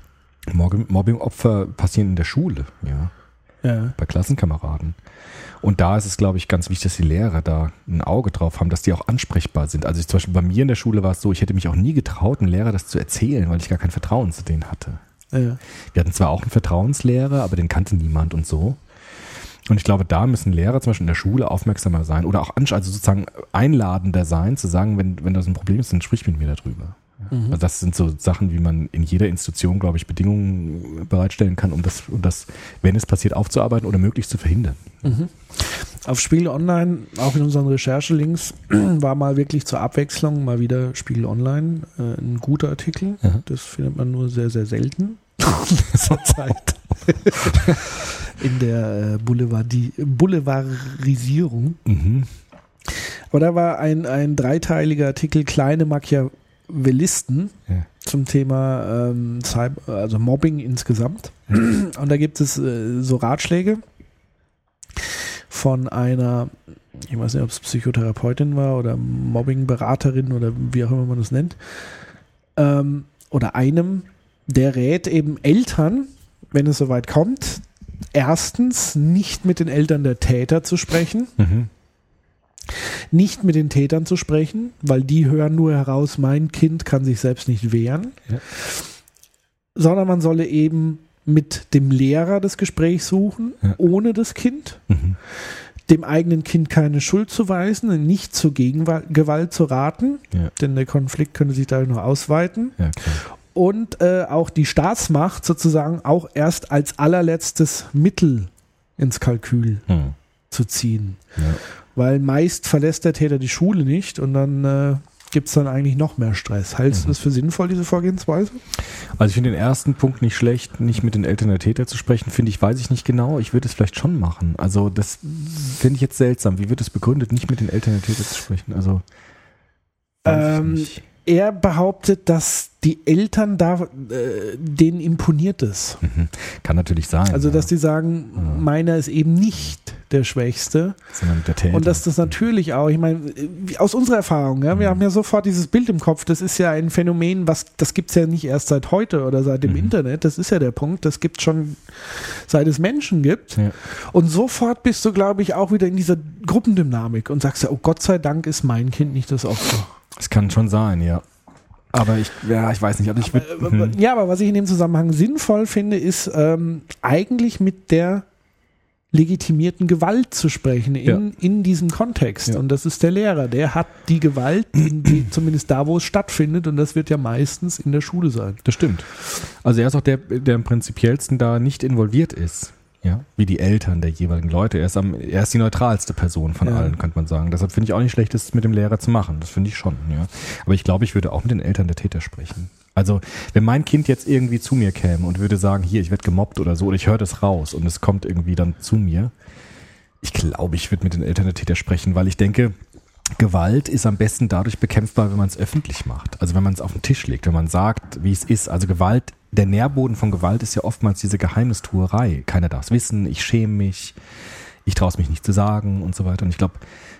Mobbing- Mobbing-Opfer passieren in der Schule, ja, Ja. bei Klassenkameraden. Und da ist es, glaube ich, ganz wichtig, dass die Lehrer da ein Auge drauf haben, dass die auch ansprechbar sind. Also ich, zum Beispiel bei mir in der Schule war es so, ich hätte mich auch nie getraut, einem Lehrer das zu erzählen, weil ich gar kein Vertrauen zu denen hatte. Ja. Wir hatten zwar auch einen Vertrauenslehrer, aber den kannte niemand und so. Und ich glaube, da müssen Lehrer zum Beispiel in der Schule aufmerksamer sein oder auch also sozusagen einladender sein, zu sagen, wenn, wenn das ein Problem ist, dann sprich mit mir darüber. Also das sind so Sachen, wie man in jeder Institution, glaube ich, Bedingungen bereitstellen kann, um das, um das, wenn es passiert, aufzuarbeiten oder möglichst zu verhindern. Auf Spiegel Online, auch in unseren Recherchelinks, *clears throat* war mal wirklich zur Abwechslung mal wieder Spiegel Online äh, ein guter Artikel. Aha. Das findet man nur sehr, sehr selten *laughs* zur Zeit. in der äh, Boulevardi Boulevardisierung. Mhm. Aber da war ein, ein dreiteiliger Artikel Kleine Machiavellisten Ja. zum Thema ähm, Cyber, also Mobbing insgesamt. Und da gibt es äh, so Ratschläge von einer, ich weiß nicht, ob es Psychotherapeutin war oder Mobbingberaterin oder wie auch immer man das nennt, ähm, oder einem, der rät eben Eltern, wenn es soweit kommt, erstens nicht mit den Eltern der Täter zu sprechen, Mhm. Nicht mit den Tätern zu sprechen, weil die hören nur heraus, mein Kind kann sich selbst nicht wehren, Ja. sondern man solle eben mit dem Lehrer das Gespräch suchen, Ja. ohne das Kind, Mhm. dem eigenen Kind keine Schuld zu weisen, nicht zur Gegengewalt zu raten, Ja. denn der Konflikt könnte sich dadurch noch ausweiten Ja, und äh, auch die Staatsmacht sozusagen auch erst als allerletztes Mittel ins Kalkül Mhm. zu ziehen. Ja. Weil meist verlässt der Täter die Schule nicht und dann äh, gibt es dann eigentlich noch mehr Stress. Hältst du das für sinnvoll, diese Vorgehensweise? Also ich finde den ersten Punkt nicht schlecht, nicht mit den Eltern der Täter zu sprechen, finde ich, weiß ich nicht genau. Ich würde es vielleicht schon machen. Also das finde ich jetzt seltsam. Wie wird es begründet, nicht mit den Eltern der Täter zu sprechen? Also Ähm. Er behauptet, dass die Eltern da, äh, denen imponiert es. Mhm. Kann natürlich sein. Also, ja. dass die sagen, Ja. meiner ist eben nicht der Schwächste. sondern der Täter. Und dass das natürlich auch, ich meine, aus unserer Erfahrung, ja, wir Mhm. haben ja sofort dieses Bild im Kopf, das ist ja ein Phänomen, was, das gibt es ja nicht erst seit heute oder seit dem Mhm. Internet, das ist ja der Punkt, das gibt schon seit es Menschen gibt. Ja. Und sofort bist du, glaube ich, auch wieder in dieser Gruppendynamik und sagst ja, oh Gott sei Dank ist mein Kind nicht das Opfer. Das kann schon sein, ja. Aber ich, ja, ich weiß nicht. Also ich würd, mhm. Ja, aber was ich in dem Zusammenhang sinnvoll finde, ist ähm, eigentlich mit der legitimierten Gewalt zu sprechen in, Ja. in diesem Kontext. Ja. Und das ist der Lehrer. Der hat die Gewalt, die, *clears throat* zumindest da, wo es stattfindet. Und das wird ja meistens in der Schule sein. Das stimmt. Also er ist auch der, der am prinzipiellsten da nicht involviert ist. Ja, wie die Eltern der jeweiligen Leute. Er ist, am, er ist die neutralste Person von Ja. allen, könnte man sagen. Deshalb finde ich auch nicht schlecht, das mit dem Lehrer zu machen. Das finde ich schon, ja. Aber ich glaube, ich würde auch mit den Eltern der Täter sprechen. Also, wenn mein Kind jetzt irgendwie zu mir käme und würde sagen, hier, ich werde gemobbt oder so, oder ich höre das raus und es kommt irgendwie dann zu mir, ich glaube, ich würde mit den Eltern der Täter sprechen, weil ich denke, Gewalt ist am besten dadurch bekämpfbar, wenn man es öffentlich macht. Also wenn man es auf den Tisch legt, wenn man sagt, wie es ist. Also Gewalt, der Nährboden von Gewalt ist ja oftmals diese Geheimnistuerei. Keiner darf es wissen, ich schäme mich, ich traue es mich nicht zu sagen und so weiter. Und ich glaube,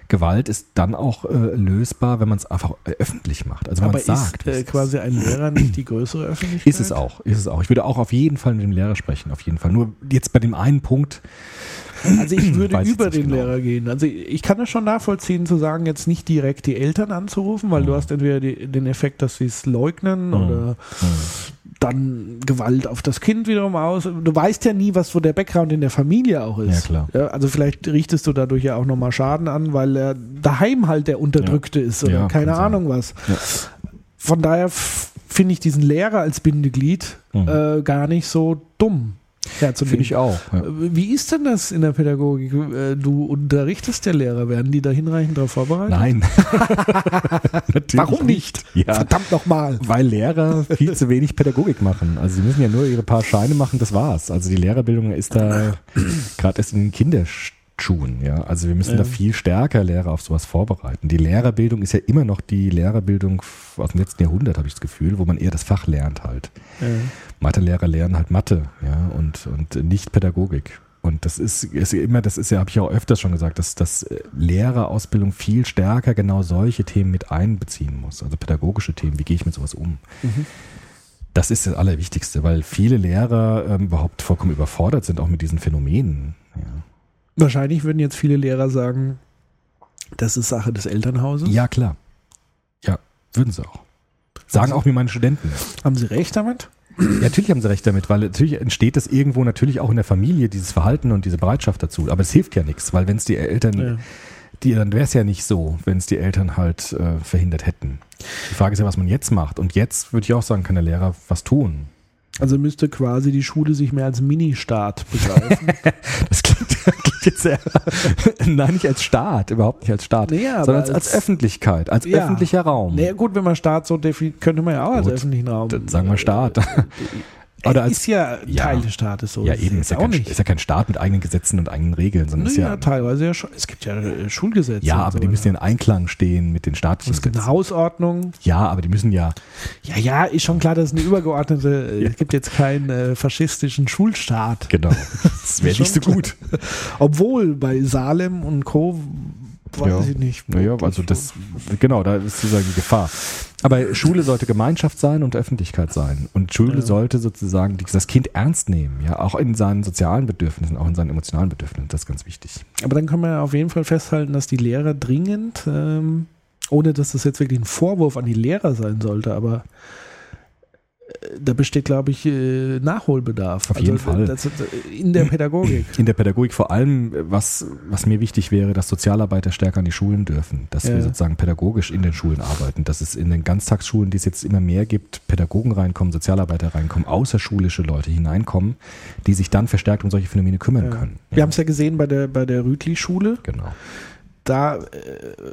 Gewalt ist dann auch äh, lösbar, wenn man es einfach äh, öffentlich macht. Also wenn man es sagt. wie ist äh, quasi ein Lehrer nicht die größere Öffentlichkeit? ist es auch, ist es auch. Ich würde auch auf jeden Fall mit dem Lehrer sprechen, auf jeden Fall. Nur jetzt bei dem einen Punkt, Also ich *clears throat* würde über den genau. Lehrer gehen. Also ich kann es schon nachvollziehen, zu sagen, jetzt nicht direkt die Eltern anzurufen, weil du Mhm. hast entweder die, den Effekt, dass sie es leugnen oder dann Gewalt auf das Kind wiederum aus. Du weißt ja nie, was so der Background in der Familie auch ist. Ja, klar. Ja, also vielleicht richtest du dadurch ja auch nochmal Schaden an, weil er daheim halt der Unterdrückte ist oder Ja, keine. Ahnung was. Ja. Von daher finde ich diesen Lehrer als Bindeglied Mhm. äh, gar nicht so dumm herzunehmen. finde ich auch. Ja. Wie ist denn das in der Pädagogik? Äh, Du unterrichtest ja Lehrer, werden die da hinreichend darauf vorbereitet? Nein. *laughs* Warum nicht? Ja. Verdammt nochmal. Weil Lehrer viel zu wenig Pädagogik machen. Also sie müssen ja nur ihre paar Scheine machen, das war's. Also die Lehrerbildung ist da *clears throat* gerade erst in den Kinderschuhen, ja. Also wir müssen Ja. da viel stärker Lehrer auf sowas vorbereiten. Die Lehrerbildung ist ja immer noch die Lehrerbildung aus dem letzten Jahrhundert, habe ich das Gefühl, wo man eher das Fach lernt halt. Mathelehrer lernen halt Mathe, ja, und, und nicht Pädagogik. Und das ist, ist immer, das ist ja, habe ich auch öfters schon gesagt, dass, dass äh, Lehrerausbildung viel stärker genau solche Themen mit einbeziehen muss. Also pädagogische Themen, wie gehe ich mit sowas um? Das ist das Allerwichtigste, weil viele Lehrer ähm, überhaupt vollkommen überfordert sind, auch mit diesen Phänomenen. Ja, Wahrscheinlich würden jetzt viele Lehrer sagen, das ist Sache des Elternhauses. ja klar. Ja, würden sie auch. Sagen auch mir meine Studenten. Haben Sie recht damit? Ja, natürlich haben sie recht damit, weil natürlich entsteht das irgendwo natürlich auch in der Familie, dieses Verhalten und diese Bereitschaft dazu. Aber es hilft ja nichts, weil wenn es die Eltern, Ja. die, dann wäre es ja nicht so, wenn es die Eltern halt äh, verhindert hätten. Die Frage ist ja, was man jetzt macht. Und jetzt würde ich auch sagen, kann der Lehrer was tun. Also müsste quasi die Schule sich mehr als Ministaat begreifen. *laughs* Das klingt, klingt jetzt sehr, *laughs* nein, nicht als Staat, überhaupt nicht als Staat, aber sondern als, als als- Öffentlichkeit, als Ja. öffentlicher Raum. naja, gut, wenn man Staat so definiert, könnte man ja auch als Gut, öffentlichen Raum. Dann sagen wir Staat. Oder als, ist ja ja. Teil des Staates so. ja Das eben, jetzt ist ja, auch kein, nicht. ist ja kein Staat mit eigenen Gesetzen und eigenen Regeln, sondern ist Naja, ja, teilweise ja schon. Es gibt ja äh, Schulgesetze. ja, aber so, die müssen ja in Einklang stehen mit den staatlichen Es gibt eine Gesetzen. Hausordnung. Ja, aber die müssen ja, Ja, ja, ist schon klar, dass es eine übergeordnete, äh, Ja. es gibt jetzt keinen äh, faschistischen Schulstaat. genau, *laughs* das wäre nicht so gut. *laughs* Obwohl bei Salem und Co. weiß Ja. ich nicht. Naja, also das, genau, da ist sozusagen die Gefahr. Aber Schule sollte Gemeinschaft sein und Öffentlichkeit sein. Und Schule Ja. sollte sozusagen das Kind ernst nehmen, ja, auch in seinen sozialen Bedürfnissen, auch in seinen emotionalen Bedürfnissen. Das ist ganz wichtig. Aber dann kann man ja auf jeden Fall festhalten, dass die Lehrer dringend, ähm, ohne dass das jetzt wirklich ein Vorwurf an die Lehrer sein sollte, aber da besteht, glaube ich, äh, Nachholbedarf. Auf jeden Fall. Das, das, in der Pädagogik. In der Pädagogik vor allem, was, was mir wichtig wäre, dass Sozialarbeiter stärker an die Schulen dürfen, dass Ja. wir sozusagen pädagogisch in den Schulen arbeiten, dass es in den Ganztagsschulen, die es jetzt immer mehr gibt, Pädagogen reinkommen, Sozialarbeiter reinkommen, außerschulische Leute hineinkommen, die sich dann verstärkt um solche Phänomene kümmern Ja. können. Wir haben es ja gesehen bei der, bei der Rütli-Schule. Genau. Da äh,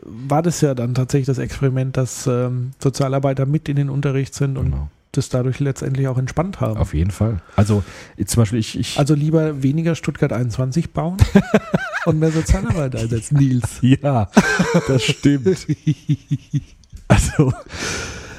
war das ja dann tatsächlich das Experiment, dass ähm, Sozialarbeiter mit in den Unterricht sind und genau. Das dadurch letztendlich auch entspannt haben. Auf jeden Fall. Also zum Beispiel ich, ich Also lieber weniger Stuttgart 21 bauen *laughs* und mehr Sozialarbeiter einsetzen, Nils. ja, das stimmt. Also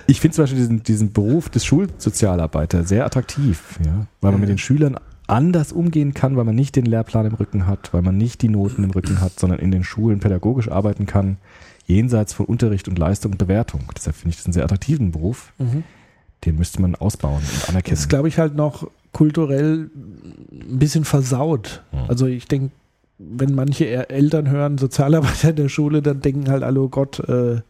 ich finde zum Beispiel diesen, diesen Beruf des Schulsozialarbeiter sehr attraktiv, ja, weil man mit den Schülern anders umgehen kann, weil man nicht den Lehrplan im Rücken hat, weil man nicht die Noten im Rücken hat, sondern in den Schulen pädagogisch arbeiten kann, jenseits von Unterricht und Leistung und Bewertung. Deshalb finde ich das einen sehr attraktiven Beruf. Den müsste man ausbauen und Das anerkennen. ist, glaube ich, halt noch kulturell ein bisschen versaut. Ja. Also ich denke, wenn manche eher Eltern hören, Sozialarbeiter in der Schule, dann denken halt alle, oh Gott, äh, äh,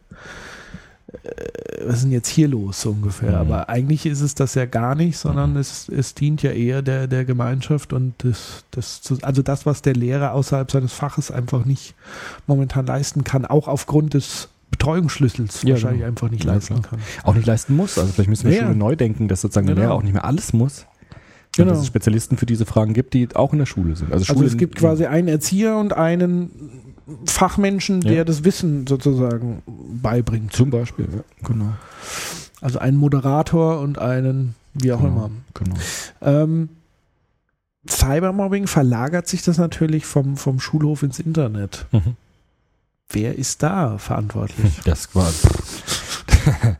was ist denn jetzt hier los, so ungefähr. Mhm. Aber eigentlich ist es das ja gar nicht, sondern es, es dient ja eher der, der Gemeinschaft und das, das, also das, was der Lehrer außerhalb seines Faches einfach nicht momentan leisten kann, auch aufgrund des Betreuungsschlüssels Ja, wahrscheinlich genau. einfach nicht leisten kann. auch nicht leisten muss. Also vielleicht müssen wir Ja. Schule neu denken, dass sozusagen der Genau. Lehrer auch nicht mehr alles muss. Genau. Dass es Spezialisten für diese Fragen gibt, die auch in der Schule sind. Also, Also Schule es gibt quasi einen Erzieher und einen Fachmenschen, der Ja. das Wissen sozusagen beibringt. zum Beispiel, ja, genau. Also einen Moderator und einen, wie auch immer. genau. Ähm, Cybermobbing verlagert sich das natürlich vom, vom Schulhof ins Internet. Mhm. Wer ist da verantwortlich? Das war. *laughs*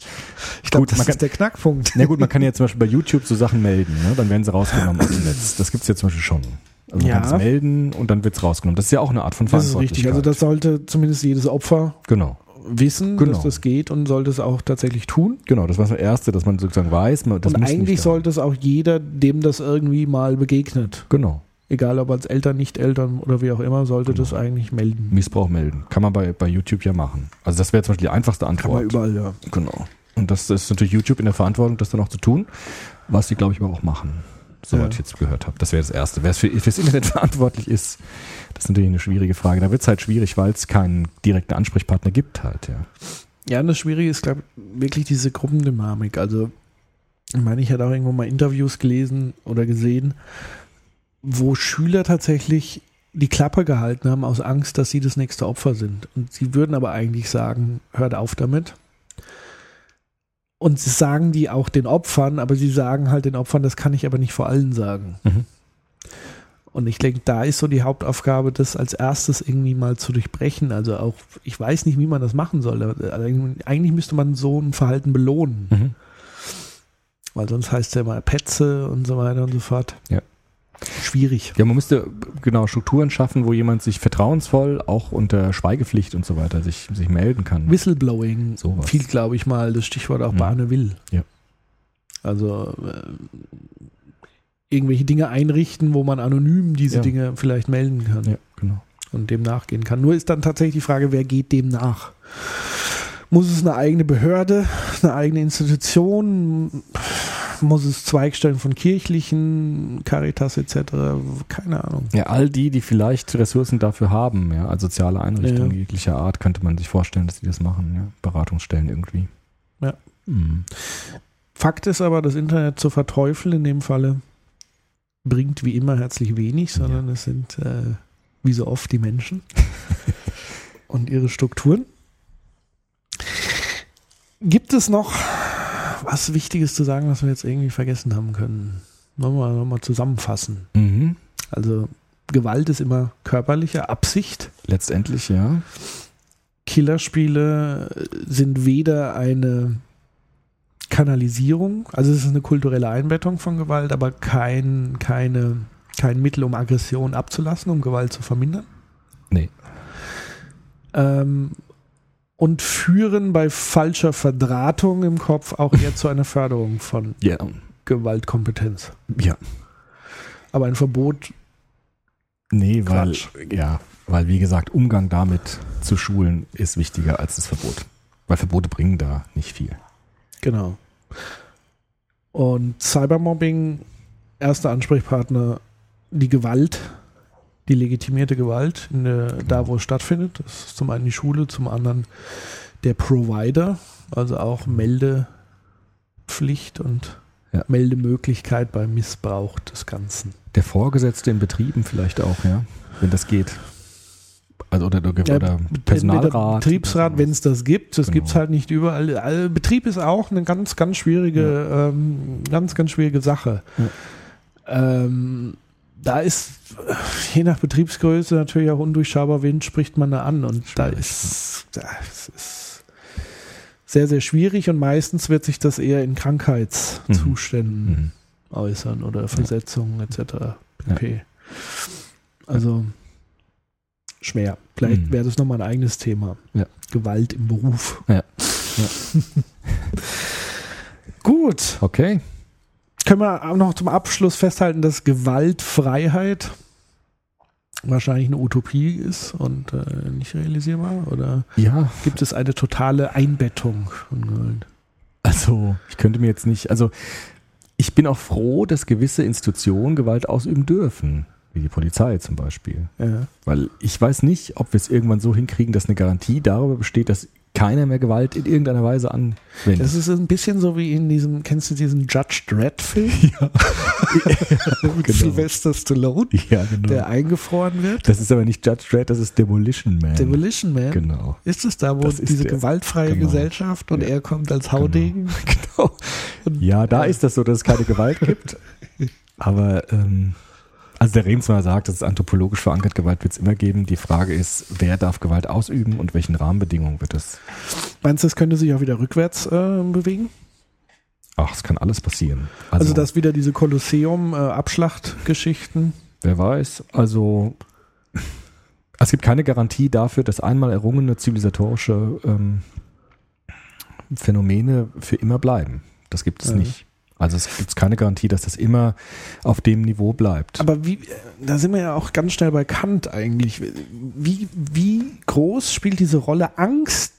Ich glaube, das kann- ist der Knackpunkt. Na gut, man kann ja zum Beispiel bei YouTube so Sachen melden, ne? dann werden sie rausgenommen aus dem Netz. Das gibt es ja zum Beispiel schon. Also man Ja. kann es melden und dann wird es rausgenommen. Das ist ja auch eine Art von Das ist Verantwortlichkeit. richtig. Also das sollte zumindest jedes Opfer genau, wissen, Genau. dass das geht und sollte es auch tatsächlich tun. genau. Das war das Erste, dass man sozusagen weiß. Man, und eigentlich sollte es auch jeder, dem das irgendwie mal begegnet, Genau. Egal ob als Eltern, nicht Eltern oder wie auch immer, sollte Genau. das eigentlich melden. Missbrauch melden. Kann man bei, bei YouTube ja machen. Also das wäre zum Beispiel die einfachste Kann Antwort. man überall, ja. Genau. Und das ist natürlich YouTube in der Verantwortung, das dann auch zu tun, was sie, glaube ich, aber auch machen. Soweit Ja. ich jetzt gehört habe. Das wäre das Erste. Wer für, fürs Internet *laughs* verantwortlich ist, das ist natürlich eine schwierige Frage. Da wird es halt schwierig, weil es keinen direkten Ansprechpartner gibt halt, ja. Ja, und das Schwierige ist, glaube ich, wirklich diese Gruppendynamik. Also, ich meine, ich hatte auch irgendwo mal Interviews gelesen oder gesehen, wo Schüler tatsächlich die Klappe gehalten haben aus Angst, dass sie das nächste Opfer sind. Und sie würden aber eigentlich sagen, hört auf damit. Und sie sagen die auch den Opfern, aber sie sagen halt den Opfern, das kann ich aber nicht vor allen sagen. Mhm. Und ich denke, da ist so die Hauptaufgabe, das als erstes irgendwie mal zu durchbrechen. Also auch, ich weiß nicht, wie man das machen soll. aber Eigentlich müsste man so ein Verhalten belohnen. Mhm. Weil sonst heißt es ja immer Petze und so weiter und so fort. Ja. Schwierig. Ja, man müsste genau Strukturen schaffen, wo jemand sich vertrauensvoll auch unter Schweigepflicht und so weiter sich, sich melden kann. Whistleblowing Sowas. fiel, glaube ich mal, das Stichwort auch Mhm. Bahne will. Ja. Also äh, irgendwelche Dinge einrichten, wo man anonym diese Ja. Dinge vielleicht melden kann Ja, genau. und dem nachgehen kann. Nur ist dann tatsächlich die Frage, wer geht dem nach? Muss es eine eigene Behörde, eine eigene Institution? Muss es Zweigstellen von kirchlichen, Caritas etc.? Keine Ahnung. Ja, all die, die vielleicht Ressourcen dafür haben, ja, als soziale Einrichtungen Ja. jeglicher Art, könnte man sich vorstellen, dass die das machen, ja. Beratungsstellen irgendwie. Ja. Mhm. Fakt ist aber, das Internet zu verteufeln in dem Falle bringt wie immer herzlich wenig, sondern es sind äh, wie so oft die Menschen *laughs* und ihre Strukturen. Gibt es noch was Wichtiges zu sagen, was wir jetzt irgendwie vergessen haben können? Nochmal, nochmal zusammenfassen. Mhm. Also Gewalt ist immer körperliche Absicht. Letztendlich, ja. Killerspiele sind weder eine Kanalisierung, also es ist eine kulturelle Einbettung von Gewalt, aber kein, keine, kein Mittel, um Aggression abzulassen, um Gewalt zu vermindern. Nee. Ähm, und führen bei falscher Verdrahtung im Kopf auch eher zu einer Förderung von Ja. Gewaltkompetenz. Ja. Aber ein Verbot, Nee, weil, Quatsch. ja, weil wie gesagt, Umgang damit zu schulen ist wichtiger als das Verbot. Weil Verbote bringen da nicht viel. genau. Und Cybermobbing, erster Ansprechpartner, die Gewalt, die legitimierte Gewalt, in der, da wo es stattfindet. Das ist zum einen die Schule, zum anderen der Provider, also auch Meldepflicht und Ja. Meldemöglichkeit beim Missbrauch des Ganzen. Der Vorgesetzte in Betrieben vielleicht auch, ja, wenn das geht. Also oder, oder, Ja, oder Personalrat. Betriebsrat, wenn es das gibt. Das Genau. gibt es halt nicht überall. Also Betrieb ist auch eine ganz, ganz schwierige, ähm, ganz, ganz schwierige Sache. Ähm, da ist je nach Betriebsgröße natürlich auch undurchschaubar, wen spricht man da an. Und da ist, das ist sehr, sehr schwierig und meistens wird sich das eher in Krankheitszuständen Mhm. äußern oder Versetzungen etc. pp. Also schwer. Vielleicht Mhm. wäre das nochmal ein eigenes Thema. Ja. Gewalt im Beruf. Ja. *laughs* Gut. Okay. Können wir auch noch zum Abschluss festhalten, dass Gewaltfreiheit wahrscheinlich eine Utopie ist und äh, nicht realisierbar? Oder Ja, gibt es eine totale Einbettung von Gewalt? also ich könnte mir jetzt nicht, also ich bin auch froh, dass gewisse Institutionen Gewalt ausüben dürfen, wie die Polizei zum Beispiel. Ja. Weil ich weiß nicht, ob wir es irgendwann so hinkriegen, dass eine Garantie darüber besteht, dass keiner mehr Gewalt in irgendeiner Weise anwendet. Das ist ein bisschen so wie in diesem, kennst du diesen Judge Dredd-Film? *laughs* Ja. *laughs* Mit Genau. Sylvester Stallone, ja, genau. der eingefroren wird. das ist aber nicht Judge Dredd, das ist Demolition Man. Demolition Man. Genau. Ist es da, wo diese der. gewaltfreie Genau. Gesellschaft und Ja. er kommt als Haudegen? *laughs* Genau. Und, Ja, da äh, ist das so, dass es keine Gewalt gibt. Aber ähm, also der Remsmar sagt, das ist anthropologisch verankert, Gewalt wird es immer geben. Die Frage ist, wer darf Gewalt ausüben und welchen Rahmenbedingungen wird es? Meinst du, es könnte sich auch wieder rückwärts äh, bewegen? Ach, es kann alles passieren. Also, dass wieder diese Kolosseum-Abschlachtgeschichten. Wer weiß, also es gibt keine Garantie dafür, dass einmal errungene zivilisatorische ähm, Phänomene für immer bleiben. Das gibt es Ja. nicht. Also es gibt keine Garantie, dass das immer auf dem Niveau bleibt. Aber wie, da sind wir ja auch ganz schnell bei Kant eigentlich. Wie, wie groß spielt diese Rolle Angst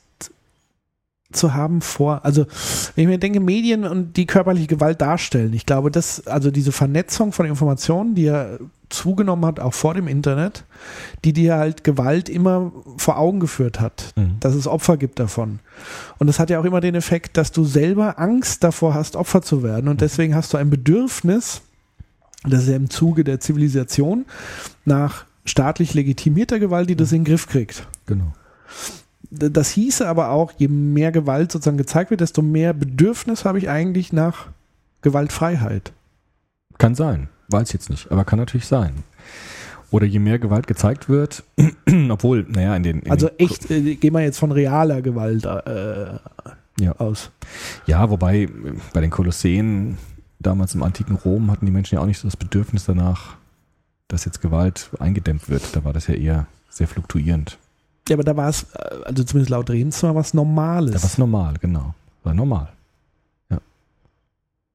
zu haben vor, also wenn ich mir denke, Medien und die körperliche Gewalt darstellen, ich glaube, dass, also diese Vernetzung von Informationen, die ja zugenommen hat, auch vor dem Internet, die dir halt Gewalt immer vor Augen geführt hat, Mhm. dass es Opfer gibt davon. Und das hat ja auch immer den Effekt, dass du selber Angst davor hast, Opfer zu werden. Und deswegen hast du ein Bedürfnis, das ist ja im Zuge der Zivilisation, nach staatlich legitimierter Gewalt, die das in den Griff kriegt. Genau. Das hieße aber auch, je mehr Gewalt sozusagen gezeigt wird, desto mehr Bedürfnis habe ich eigentlich nach Gewaltfreiheit. Kann sein. Weiß jetzt nicht, aber kann natürlich sein. Oder je mehr Gewalt gezeigt wird, *clears throat* obwohl, naja, in den. In Also echt, äh, gehen wir jetzt von realer Gewalt äh, Ja. aus. Ja, wobei äh, bei den Kolosseen damals im antiken Rom hatten die Menschen ja auch nicht so das Bedürfnis danach, dass jetzt Gewalt eingedämmt wird. Da war das ja eher sehr fluktuierend. Ja, aber da war es, äh, also zumindest laut Rehns, was Normales. Da war es normal, genau. War normal. Ja.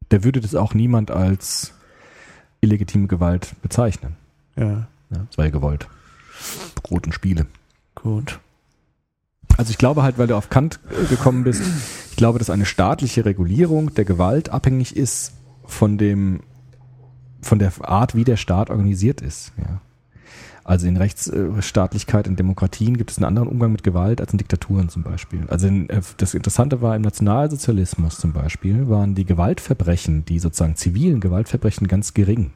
Der würde das auch niemand als illegitime Gewalt bezeichnen. ja, Ja, das war ja gewollt. Roten Spiele. gut. Also ich glaube halt, weil du auf Kant äh, gekommen bist, ich glaube, dass eine staatliche Regulierung der Gewalt abhängig ist von dem, von der Art, wie der Staat organisiert ist. Ja. Also in Rechtsstaatlichkeit, in Demokratien gibt es einen anderen Umgang mit Gewalt als in Diktaturen zum Beispiel. Also in, äh, das Interessante war im Nationalsozialismus zum Beispiel, waren die Gewaltverbrechen, die sozusagen zivilen Gewaltverbrechen ganz gering,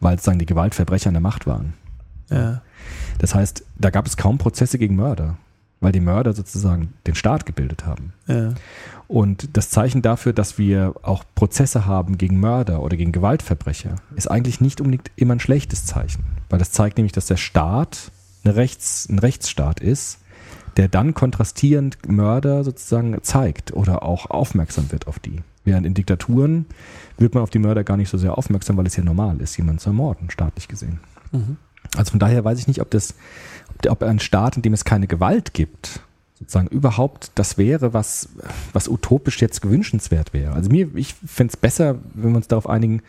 weil sozusagen die Gewaltverbrecher an der Macht waren. Ja. Das heißt, da gab es kaum Prozesse gegen Mörder, weil die Mörder sozusagen den Staat gebildet haben. Ja. Und das Zeichen dafür, dass wir auch Prozesse haben gegen Mörder oder gegen Gewaltverbrecher, ist eigentlich nicht unbedingt immer ein schlechtes Zeichen. Weil das zeigt nämlich, dass der Staat eine Rechts, ein Rechtsstaat ist, der dann kontrastierend Mörder sozusagen zeigt oder auch aufmerksam wird auf die. Während in Diktaturen wird man auf die Mörder gar nicht so sehr aufmerksam, weil es ja normal ist, jemanden zu ermorden, staatlich gesehen. Mhm. Also von daher weiß ich nicht, ob das, ob, ein Staat, in dem es keine Gewalt gibt, sozusagen überhaupt das wäre, was, was utopisch jetzt gewünschenswert wäre. Also mir, ich fände es besser, wenn wir uns darauf einigen,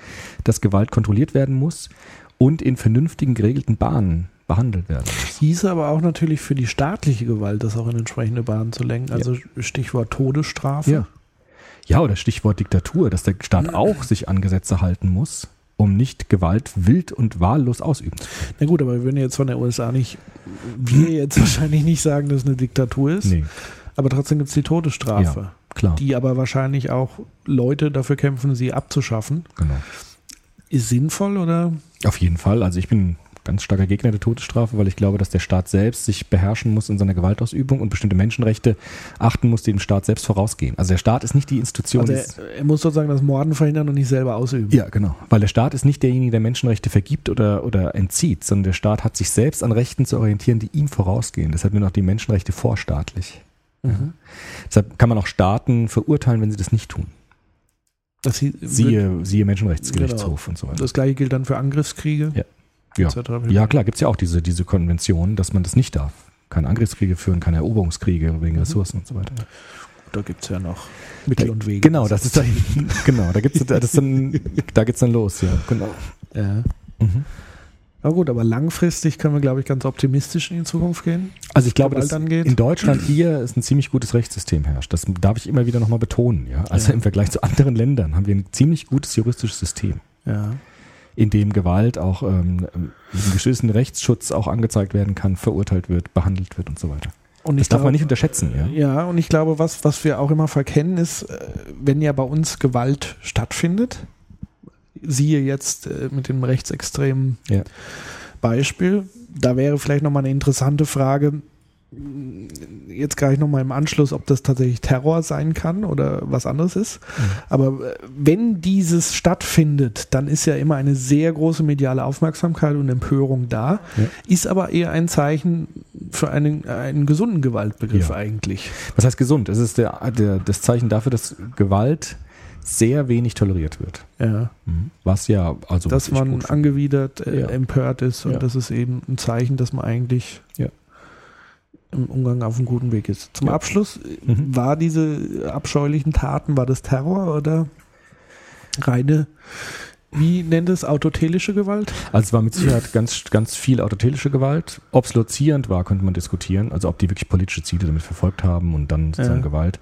dass Gewalt kontrolliert werden muss und in vernünftigen, geregelten Bahnen behandelt werden muss. Hieße aber auch natürlich für die staatliche Gewalt, das auch in entsprechende Bahnen zu lenken. Also Stichwort Todesstrafe. Ja. Ja, oder Stichwort Diktatur, dass der Staat auch sich an Gesetze halten muss, um nicht Gewalt wild und wahllos ausüben zu können. Na gut, aber wir würden jetzt von der USA nicht, wir jetzt wahrscheinlich nicht sagen, dass es eine Diktatur ist. Nee, Aber trotzdem gibt es die Todesstrafe. klar. Die aber wahrscheinlich auch Leute dafür kämpfen, sie abzuschaffen. genau. Ist sinnvoll oder? Auf jeden Fall. Also ich bin ganz starker Gegner der Todesstrafe, weil ich glaube, dass der Staat selbst sich beherrschen muss in seiner Gewaltausübung und bestimmte Menschenrechte achten muss, die dem Staat selbst vorausgehen. Also der Staat ist nicht die Institution. Also er, er muss sozusagen das Morden verhindern und nicht selber ausüben. ja, genau. Weil der Staat ist nicht derjenige, der Menschenrechte vergibt oder, oder entzieht, sondern der Staat hat sich selbst an Rechten zu orientieren, die ihm vorausgehen. Deshalb sind auch die Menschenrechte vorstaatlich. Mhm. Deshalb kann man auch Staaten verurteilen, wenn sie das nicht tun. Das, sie- Siehe, siehe Menschenrechtsgerichtshof und so weiter. das gleiche gilt dann für Angriffskriege. Ja. Ja. Ja, klar, gibt's ja auch diese, diese Konvention, dass man das nicht darf. Keine Angriffskriege führen, keine Eroberungskriege wegen Ressourcen und so weiter. Da gibt es ja noch Mittel und Wege. Genau, das ist da hinten. *laughs* Genau, da gibt's das ist dann, da geht's dann los, ja. Genau. Ja. Mhm. Na gut, aber langfristig können wir, glaube ich, ganz optimistisch in die Zukunft gehen. Also ich glaube, dass angeht. in Deutschland hier ist ein ziemlich gutes Rechtssystem herrscht. Das darf ich immer wieder nochmal betonen, ja. Also Ja. im Vergleich zu anderen Ländern haben wir ein ziemlich gutes juristisches System, Ja. In dem Gewalt auch ähm, mit einem geschützten Rechtsschutz auch angezeigt werden kann, verurteilt wird, behandelt wird und so weiter. Und Das darf glaube- man nicht unterschätzen, ja. Ja, und ich glaube, was, was wir auch immer verkennen, ist, äh, wenn ja bei uns Gewalt stattfindet, siehe jetzt äh, mit dem rechtsextremen Ja. Beispiel, da wäre vielleicht nochmal eine interessante Frage, jetzt gleich nochmal im Anschluss, ob das tatsächlich Terror sein kann oder was anderes ist. Aber äh, wenn dieses stattfindet, dann ist ja immer eine sehr große mediale Aufmerksamkeit und Empörung da, Ja. ist aber eher ein Zeichen für einen, einen gesunden Gewaltbegriff Ja. eigentlich. Was heißt gesund? Es ist der, der, das Zeichen dafür, dass Gewalt sehr wenig toleriert wird. Ja. Was ja, also. dass man angewidert, äh, Ja. empört ist und das ist eben ein Zeichen, dass man eigentlich Ja. Im Umgang auf einem guten Weg ist. Zum Ja. Abschluss, äh, Mhm. war diese abscheulichen Taten, war das Terror oder reine, wie nennt es, autotelische Gewalt? Also es war mit Sicherheit ganz, ganz viel autotelische Gewalt. Ob es lozierend war, könnte man diskutieren. Also ob die wirklich politische Ziele damit verfolgt haben und dann sozusagen Ja. Gewalt.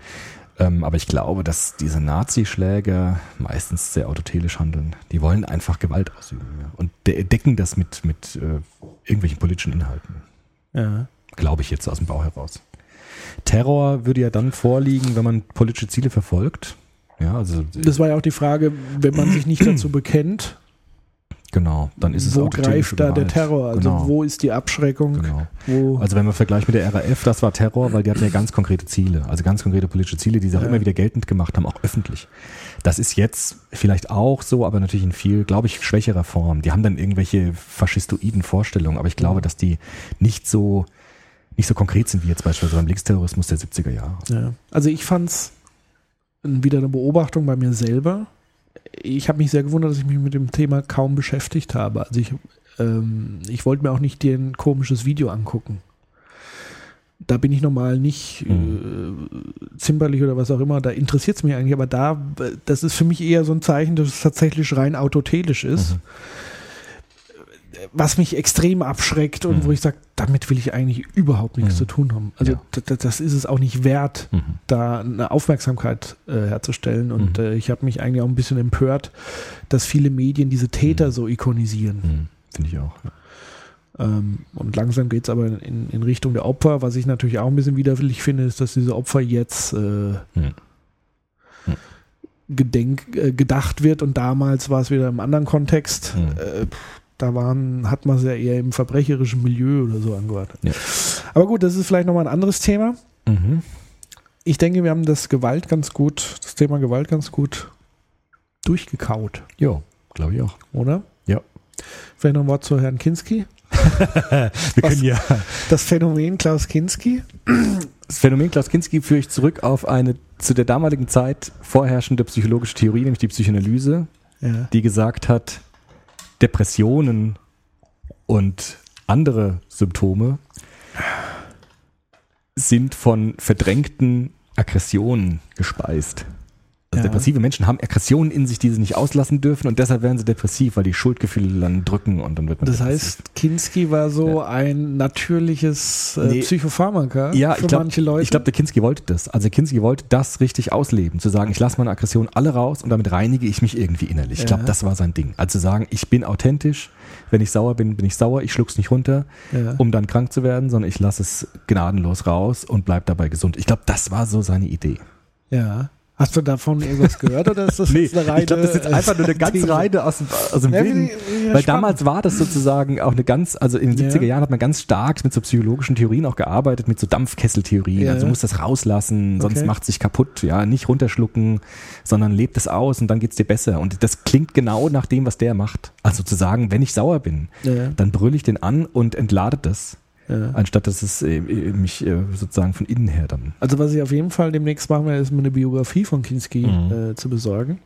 Ähm, aber ich glaube, dass diese Nazi-Schläger meistens sehr autotelisch handeln. Die wollen einfach Gewalt ausüben ja. und de decken das mit, mit äh, irgendwelchen politischen Inhalten. Ja. Glaube ich jetzt aus dem Bau heraus. Terror würde ja dann vorliegen, wenn man politische Ziele verfolgt. Ja, also Das war ja auch die Frage, wenn man sich nicht dazu bekennt, genau, dann ist es wo autotelische greift da der Gewalt. Terror? Also Genau. wo ist die Abschreckung? Genau. Also wenn man vergleicht mit der RAF, das war Terror, weil die hatten ja ganz konkrete Ziele, also ganz konkrete politische Ziele, die sie auch Ja. immer wieder geltend gemacht haben, auch öffentlich. Das ist jetzt vielleicht auch so, aber natürlich in viel, glaube ich, schwächerer Form. Die haben dann irgendwelche faschistoiden Vorstellungen, aber ich glaube, dass die nicht so nicht so konkret sind wie jetzt beispielsweise beim Linksterrorismus der 70er Jahre. Ja. Also ich fand's wieder eine Beobachtung bei mir selber. Ich habe mich sehr gewundert, dass ich mich mit dem Thema kaum beschäftigt habe. Also ich ähm, ich wollte mir auch nicht dir ein komisches Video angucken. Da bin ich normal nicht Mhm. äh, zimperlich oder was auch immer, da interessiert es mich eigentlich, aber da, das ist für mich eher so ein Zeichen, dass es tatsächlich rein autotelisch ist. Mhm. Was mich extrem abschreckt und Mhm. wo ich sage, damit will ich eigentlich überhaupt nichts Mhm. zu tun haben. Also Ja. d- d- das ist es auch nicht wert Mhm. da eine Aufmerksamkeit äh, herzustellen. Und Mhm. äh, ich habe mich eigentlich auch ein bisschen empört, dass viele Medien diese Täter Mhm. so ikonisieren. Mhm. Finde ich auch. Ja. Ähm, und langsam geht es aber in, in Richtung der Opfer. Was ich natürlich auch ein bisschen widerwillig finde, ist, dass diese Opfer jetzt äh, gedenk, äh, gedacht wird. Und damals war es wieder im anderen Kontext. Mhm. Da waren, hat man es ja eher im verbrecherischen Milieu oder so angehört. Ja. Aber gut, das ist vielleicht nochmal ein anderes Thema. Mhm. Ich denke, wir haben das Gewalt ganz gut, das Thema Gewalt ganz gut durchgekaut, Ja, glaube ich auch. oder? Ja. Vielleicht noch ein Wort zu Herrn Kinski. *laughs* Wir Was- können ja Das Phänomen Klaus Kinski. das Phänomen Klaus Kinski führe ich zurück auf eine zu der damaligen Zeit vorherrschende psychologische Theorie, nämlich die Psychoanalyse, Ja. die gesagt hat, Depressionen und andere Symptome sind von verdrängten Aggressionen gespeist. Also Ja. depressive Menschen haben Aggressionen in sich, die sie nicht auslassen dürfen und deshalb werden sie depressiv, weil die Schuldgefühle dann drücken und dann wird man Das depressiv. heißt, Kinski war so ein natürliches äh, Nee. Psychopharmaka Ja, für ich glaube, manche Leute. ich glaube, der Kinski wollte das. Also Kinski wollte das richtig ausleben, zu sagen, ich lasse meine Aggression alle raus und damit reinige ich mich irgendwie innerlich. Ich glaube, Ja. das war sein Ding. Also zu sagen, ich bin authentisch, wenn ich sauer bin, bin ich sauer, ich schluck's nicht runter, ja. um dann krank zu werden, sondern ich lasse es gnadenlos raus und bleib dabei gesund. Ich glaube, das war so seine Idee. ja. Hast du davon irgendwas gehört oder ist das jetzt eine reine ich glaube, das ist jetzt einfach nur eine ganze These? Reihe aus dem, aus dem Ja, wie- ja, Weil spannend. damals war das sozusagen auch eine ganz, also in den Ja. 70er Jahren hat man ganz stark mit so psychologischen Theorien auch gearbeitet, mit so Dampfkesseltheorien. Ja. Also du musst das rauslassen, sonst Okay. macht sich kaputt, ja, nicht runterschlucken, sondern lebt es aus und dann geht's dir besser. Und das klingt genau nach dem, was der macht. Also zu sagen, wenn ich sauer bin, Ja. dann brülle ich den an und entlade das, Ja. anstatt dass es äh, mich äh, sozusagen von innen her dann. Also was ich auf jeden Fall demnächst machen werde, ist mir eine Biografie von Kinski Mhm. äh, zu besorgen.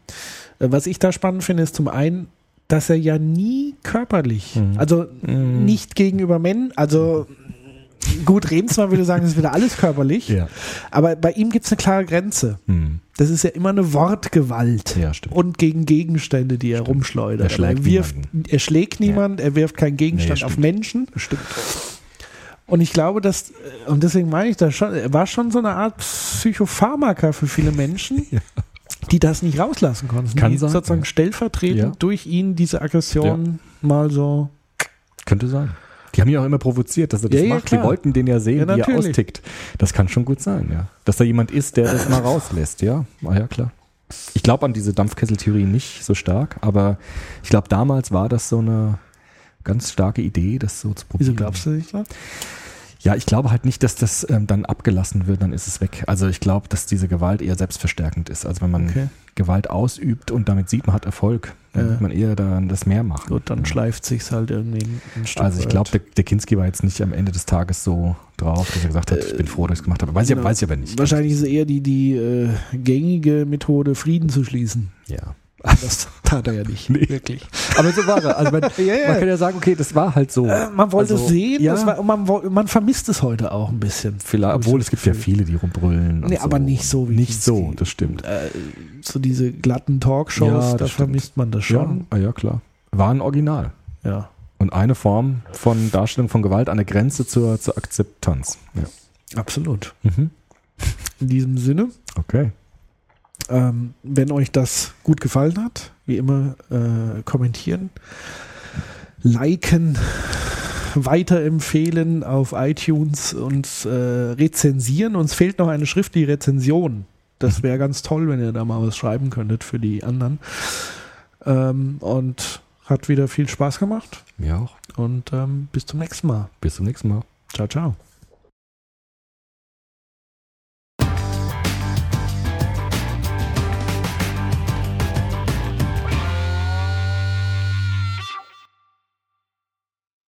Äh, was ich da spannend finde, ist zum einen, dass er ja nie körperlich, Mhm. also Mhm. nicht gegenüber Männern, also gut, Remsmann würde sagen, es ist wieder alles körperlich, Ja. aber bei ihm gibt es eine klare Grenze. Hm. Das ist ja immer eine Wortgewalt. Ja, stimmt. Und gegen Gegenstände, die er rumschleudert. Er er, wirft, niemanden. er schlägt niemand, er wirft keinen Gegenstand Nee, auf stimmt. Menschen. Stimmt. Und ich glaube, dass, und deswegen meine ich das schon, war schon so eine Art Psychopharmaka für viele Menschen, *laughs* Ja. die das nicht rauslassen konnten. Kann die sein, sozusagen ja. stellvertretend Ja. durch ihn diese Aggression mal so. Könnte sein. Die haben ihn auch immer provoziert, dass er das Ja, ja, macht. klar. Die wollten den ja sehen, Ja, wie er austickt. Das kann schon gut sein, ja. Dass da jemand ist, der das mal rauslässt, ja. Ah, ja, klar. Ich glaube an diese Dampfkesseltheorie nicht so stark, aber ich glaube, damals war das so eine ganz starke Idee, das so zu probieren. Wieso glaubst du nicht das? Ja, ich glaube halt nicht, dass das ähm, dann abgelassen wird, dann ist es weg. Also ich glaube, dass diese Gewalt eher selbstverstärkend ist. Also wenn man Okay. Gewalt ausübt und damit sieht man hat Erfolg, dann Ja. wird man eher dann das mehr machen. Gut, dann Ja. schleift sich's halt irgendwie ein, Stück Also ich glaube, der, der Kinski war jetzt nicht am Ende des Tages so drauf, dass er gesagt hat, ich bin froh, dass ich es gemacht habe. Weiß, ich, genau. weiß ich aber nicht. Wahrscheinlich ist es eher die, die äh, gängige Methode, Frieden zu schließen. Ja. Das tat *laughs* er ja nicht. Nee. Wirklich. Aber so war er. Also man, *laughs* ja. man kann ja sagen, okay, das war halt so. Äh, man wollte Also, es sehen, ja. war, und man, man vermisst es heute auch ein bisschen. Vielleicht, obwohl es gibt ja viele, die rumbrüllen. Nee, aber nicht so wie Nicht so, das stimmt. Äh, so diese glatten Talkshows, Ja, da stimmt. vermisst man das schon. Ja, ja, klar. War ein Original. Ja. Und eine Form von Darstellung von Gewalt an der Grenze zur, zur Akzeptanz. Ja. absolut. Mhm. In diesem Sinne, Okay. Ähm, wenn euch das gut gefallen hat, wie immer äh, kommentieren, liken, weiterempfehlen auf iTunes und äh, rezensieren. Uns fehlt noch eine schriftliche Rezension. Das wäre ganz toll, wenn ihr da mal was schreiben könntet für die anderen. Ähm, und hat wieder viel Spaß gemacht. Mir auch. Und ähm, bis zum nächsten Mal. Bis zum nächsten Mal. Ciao, ciao.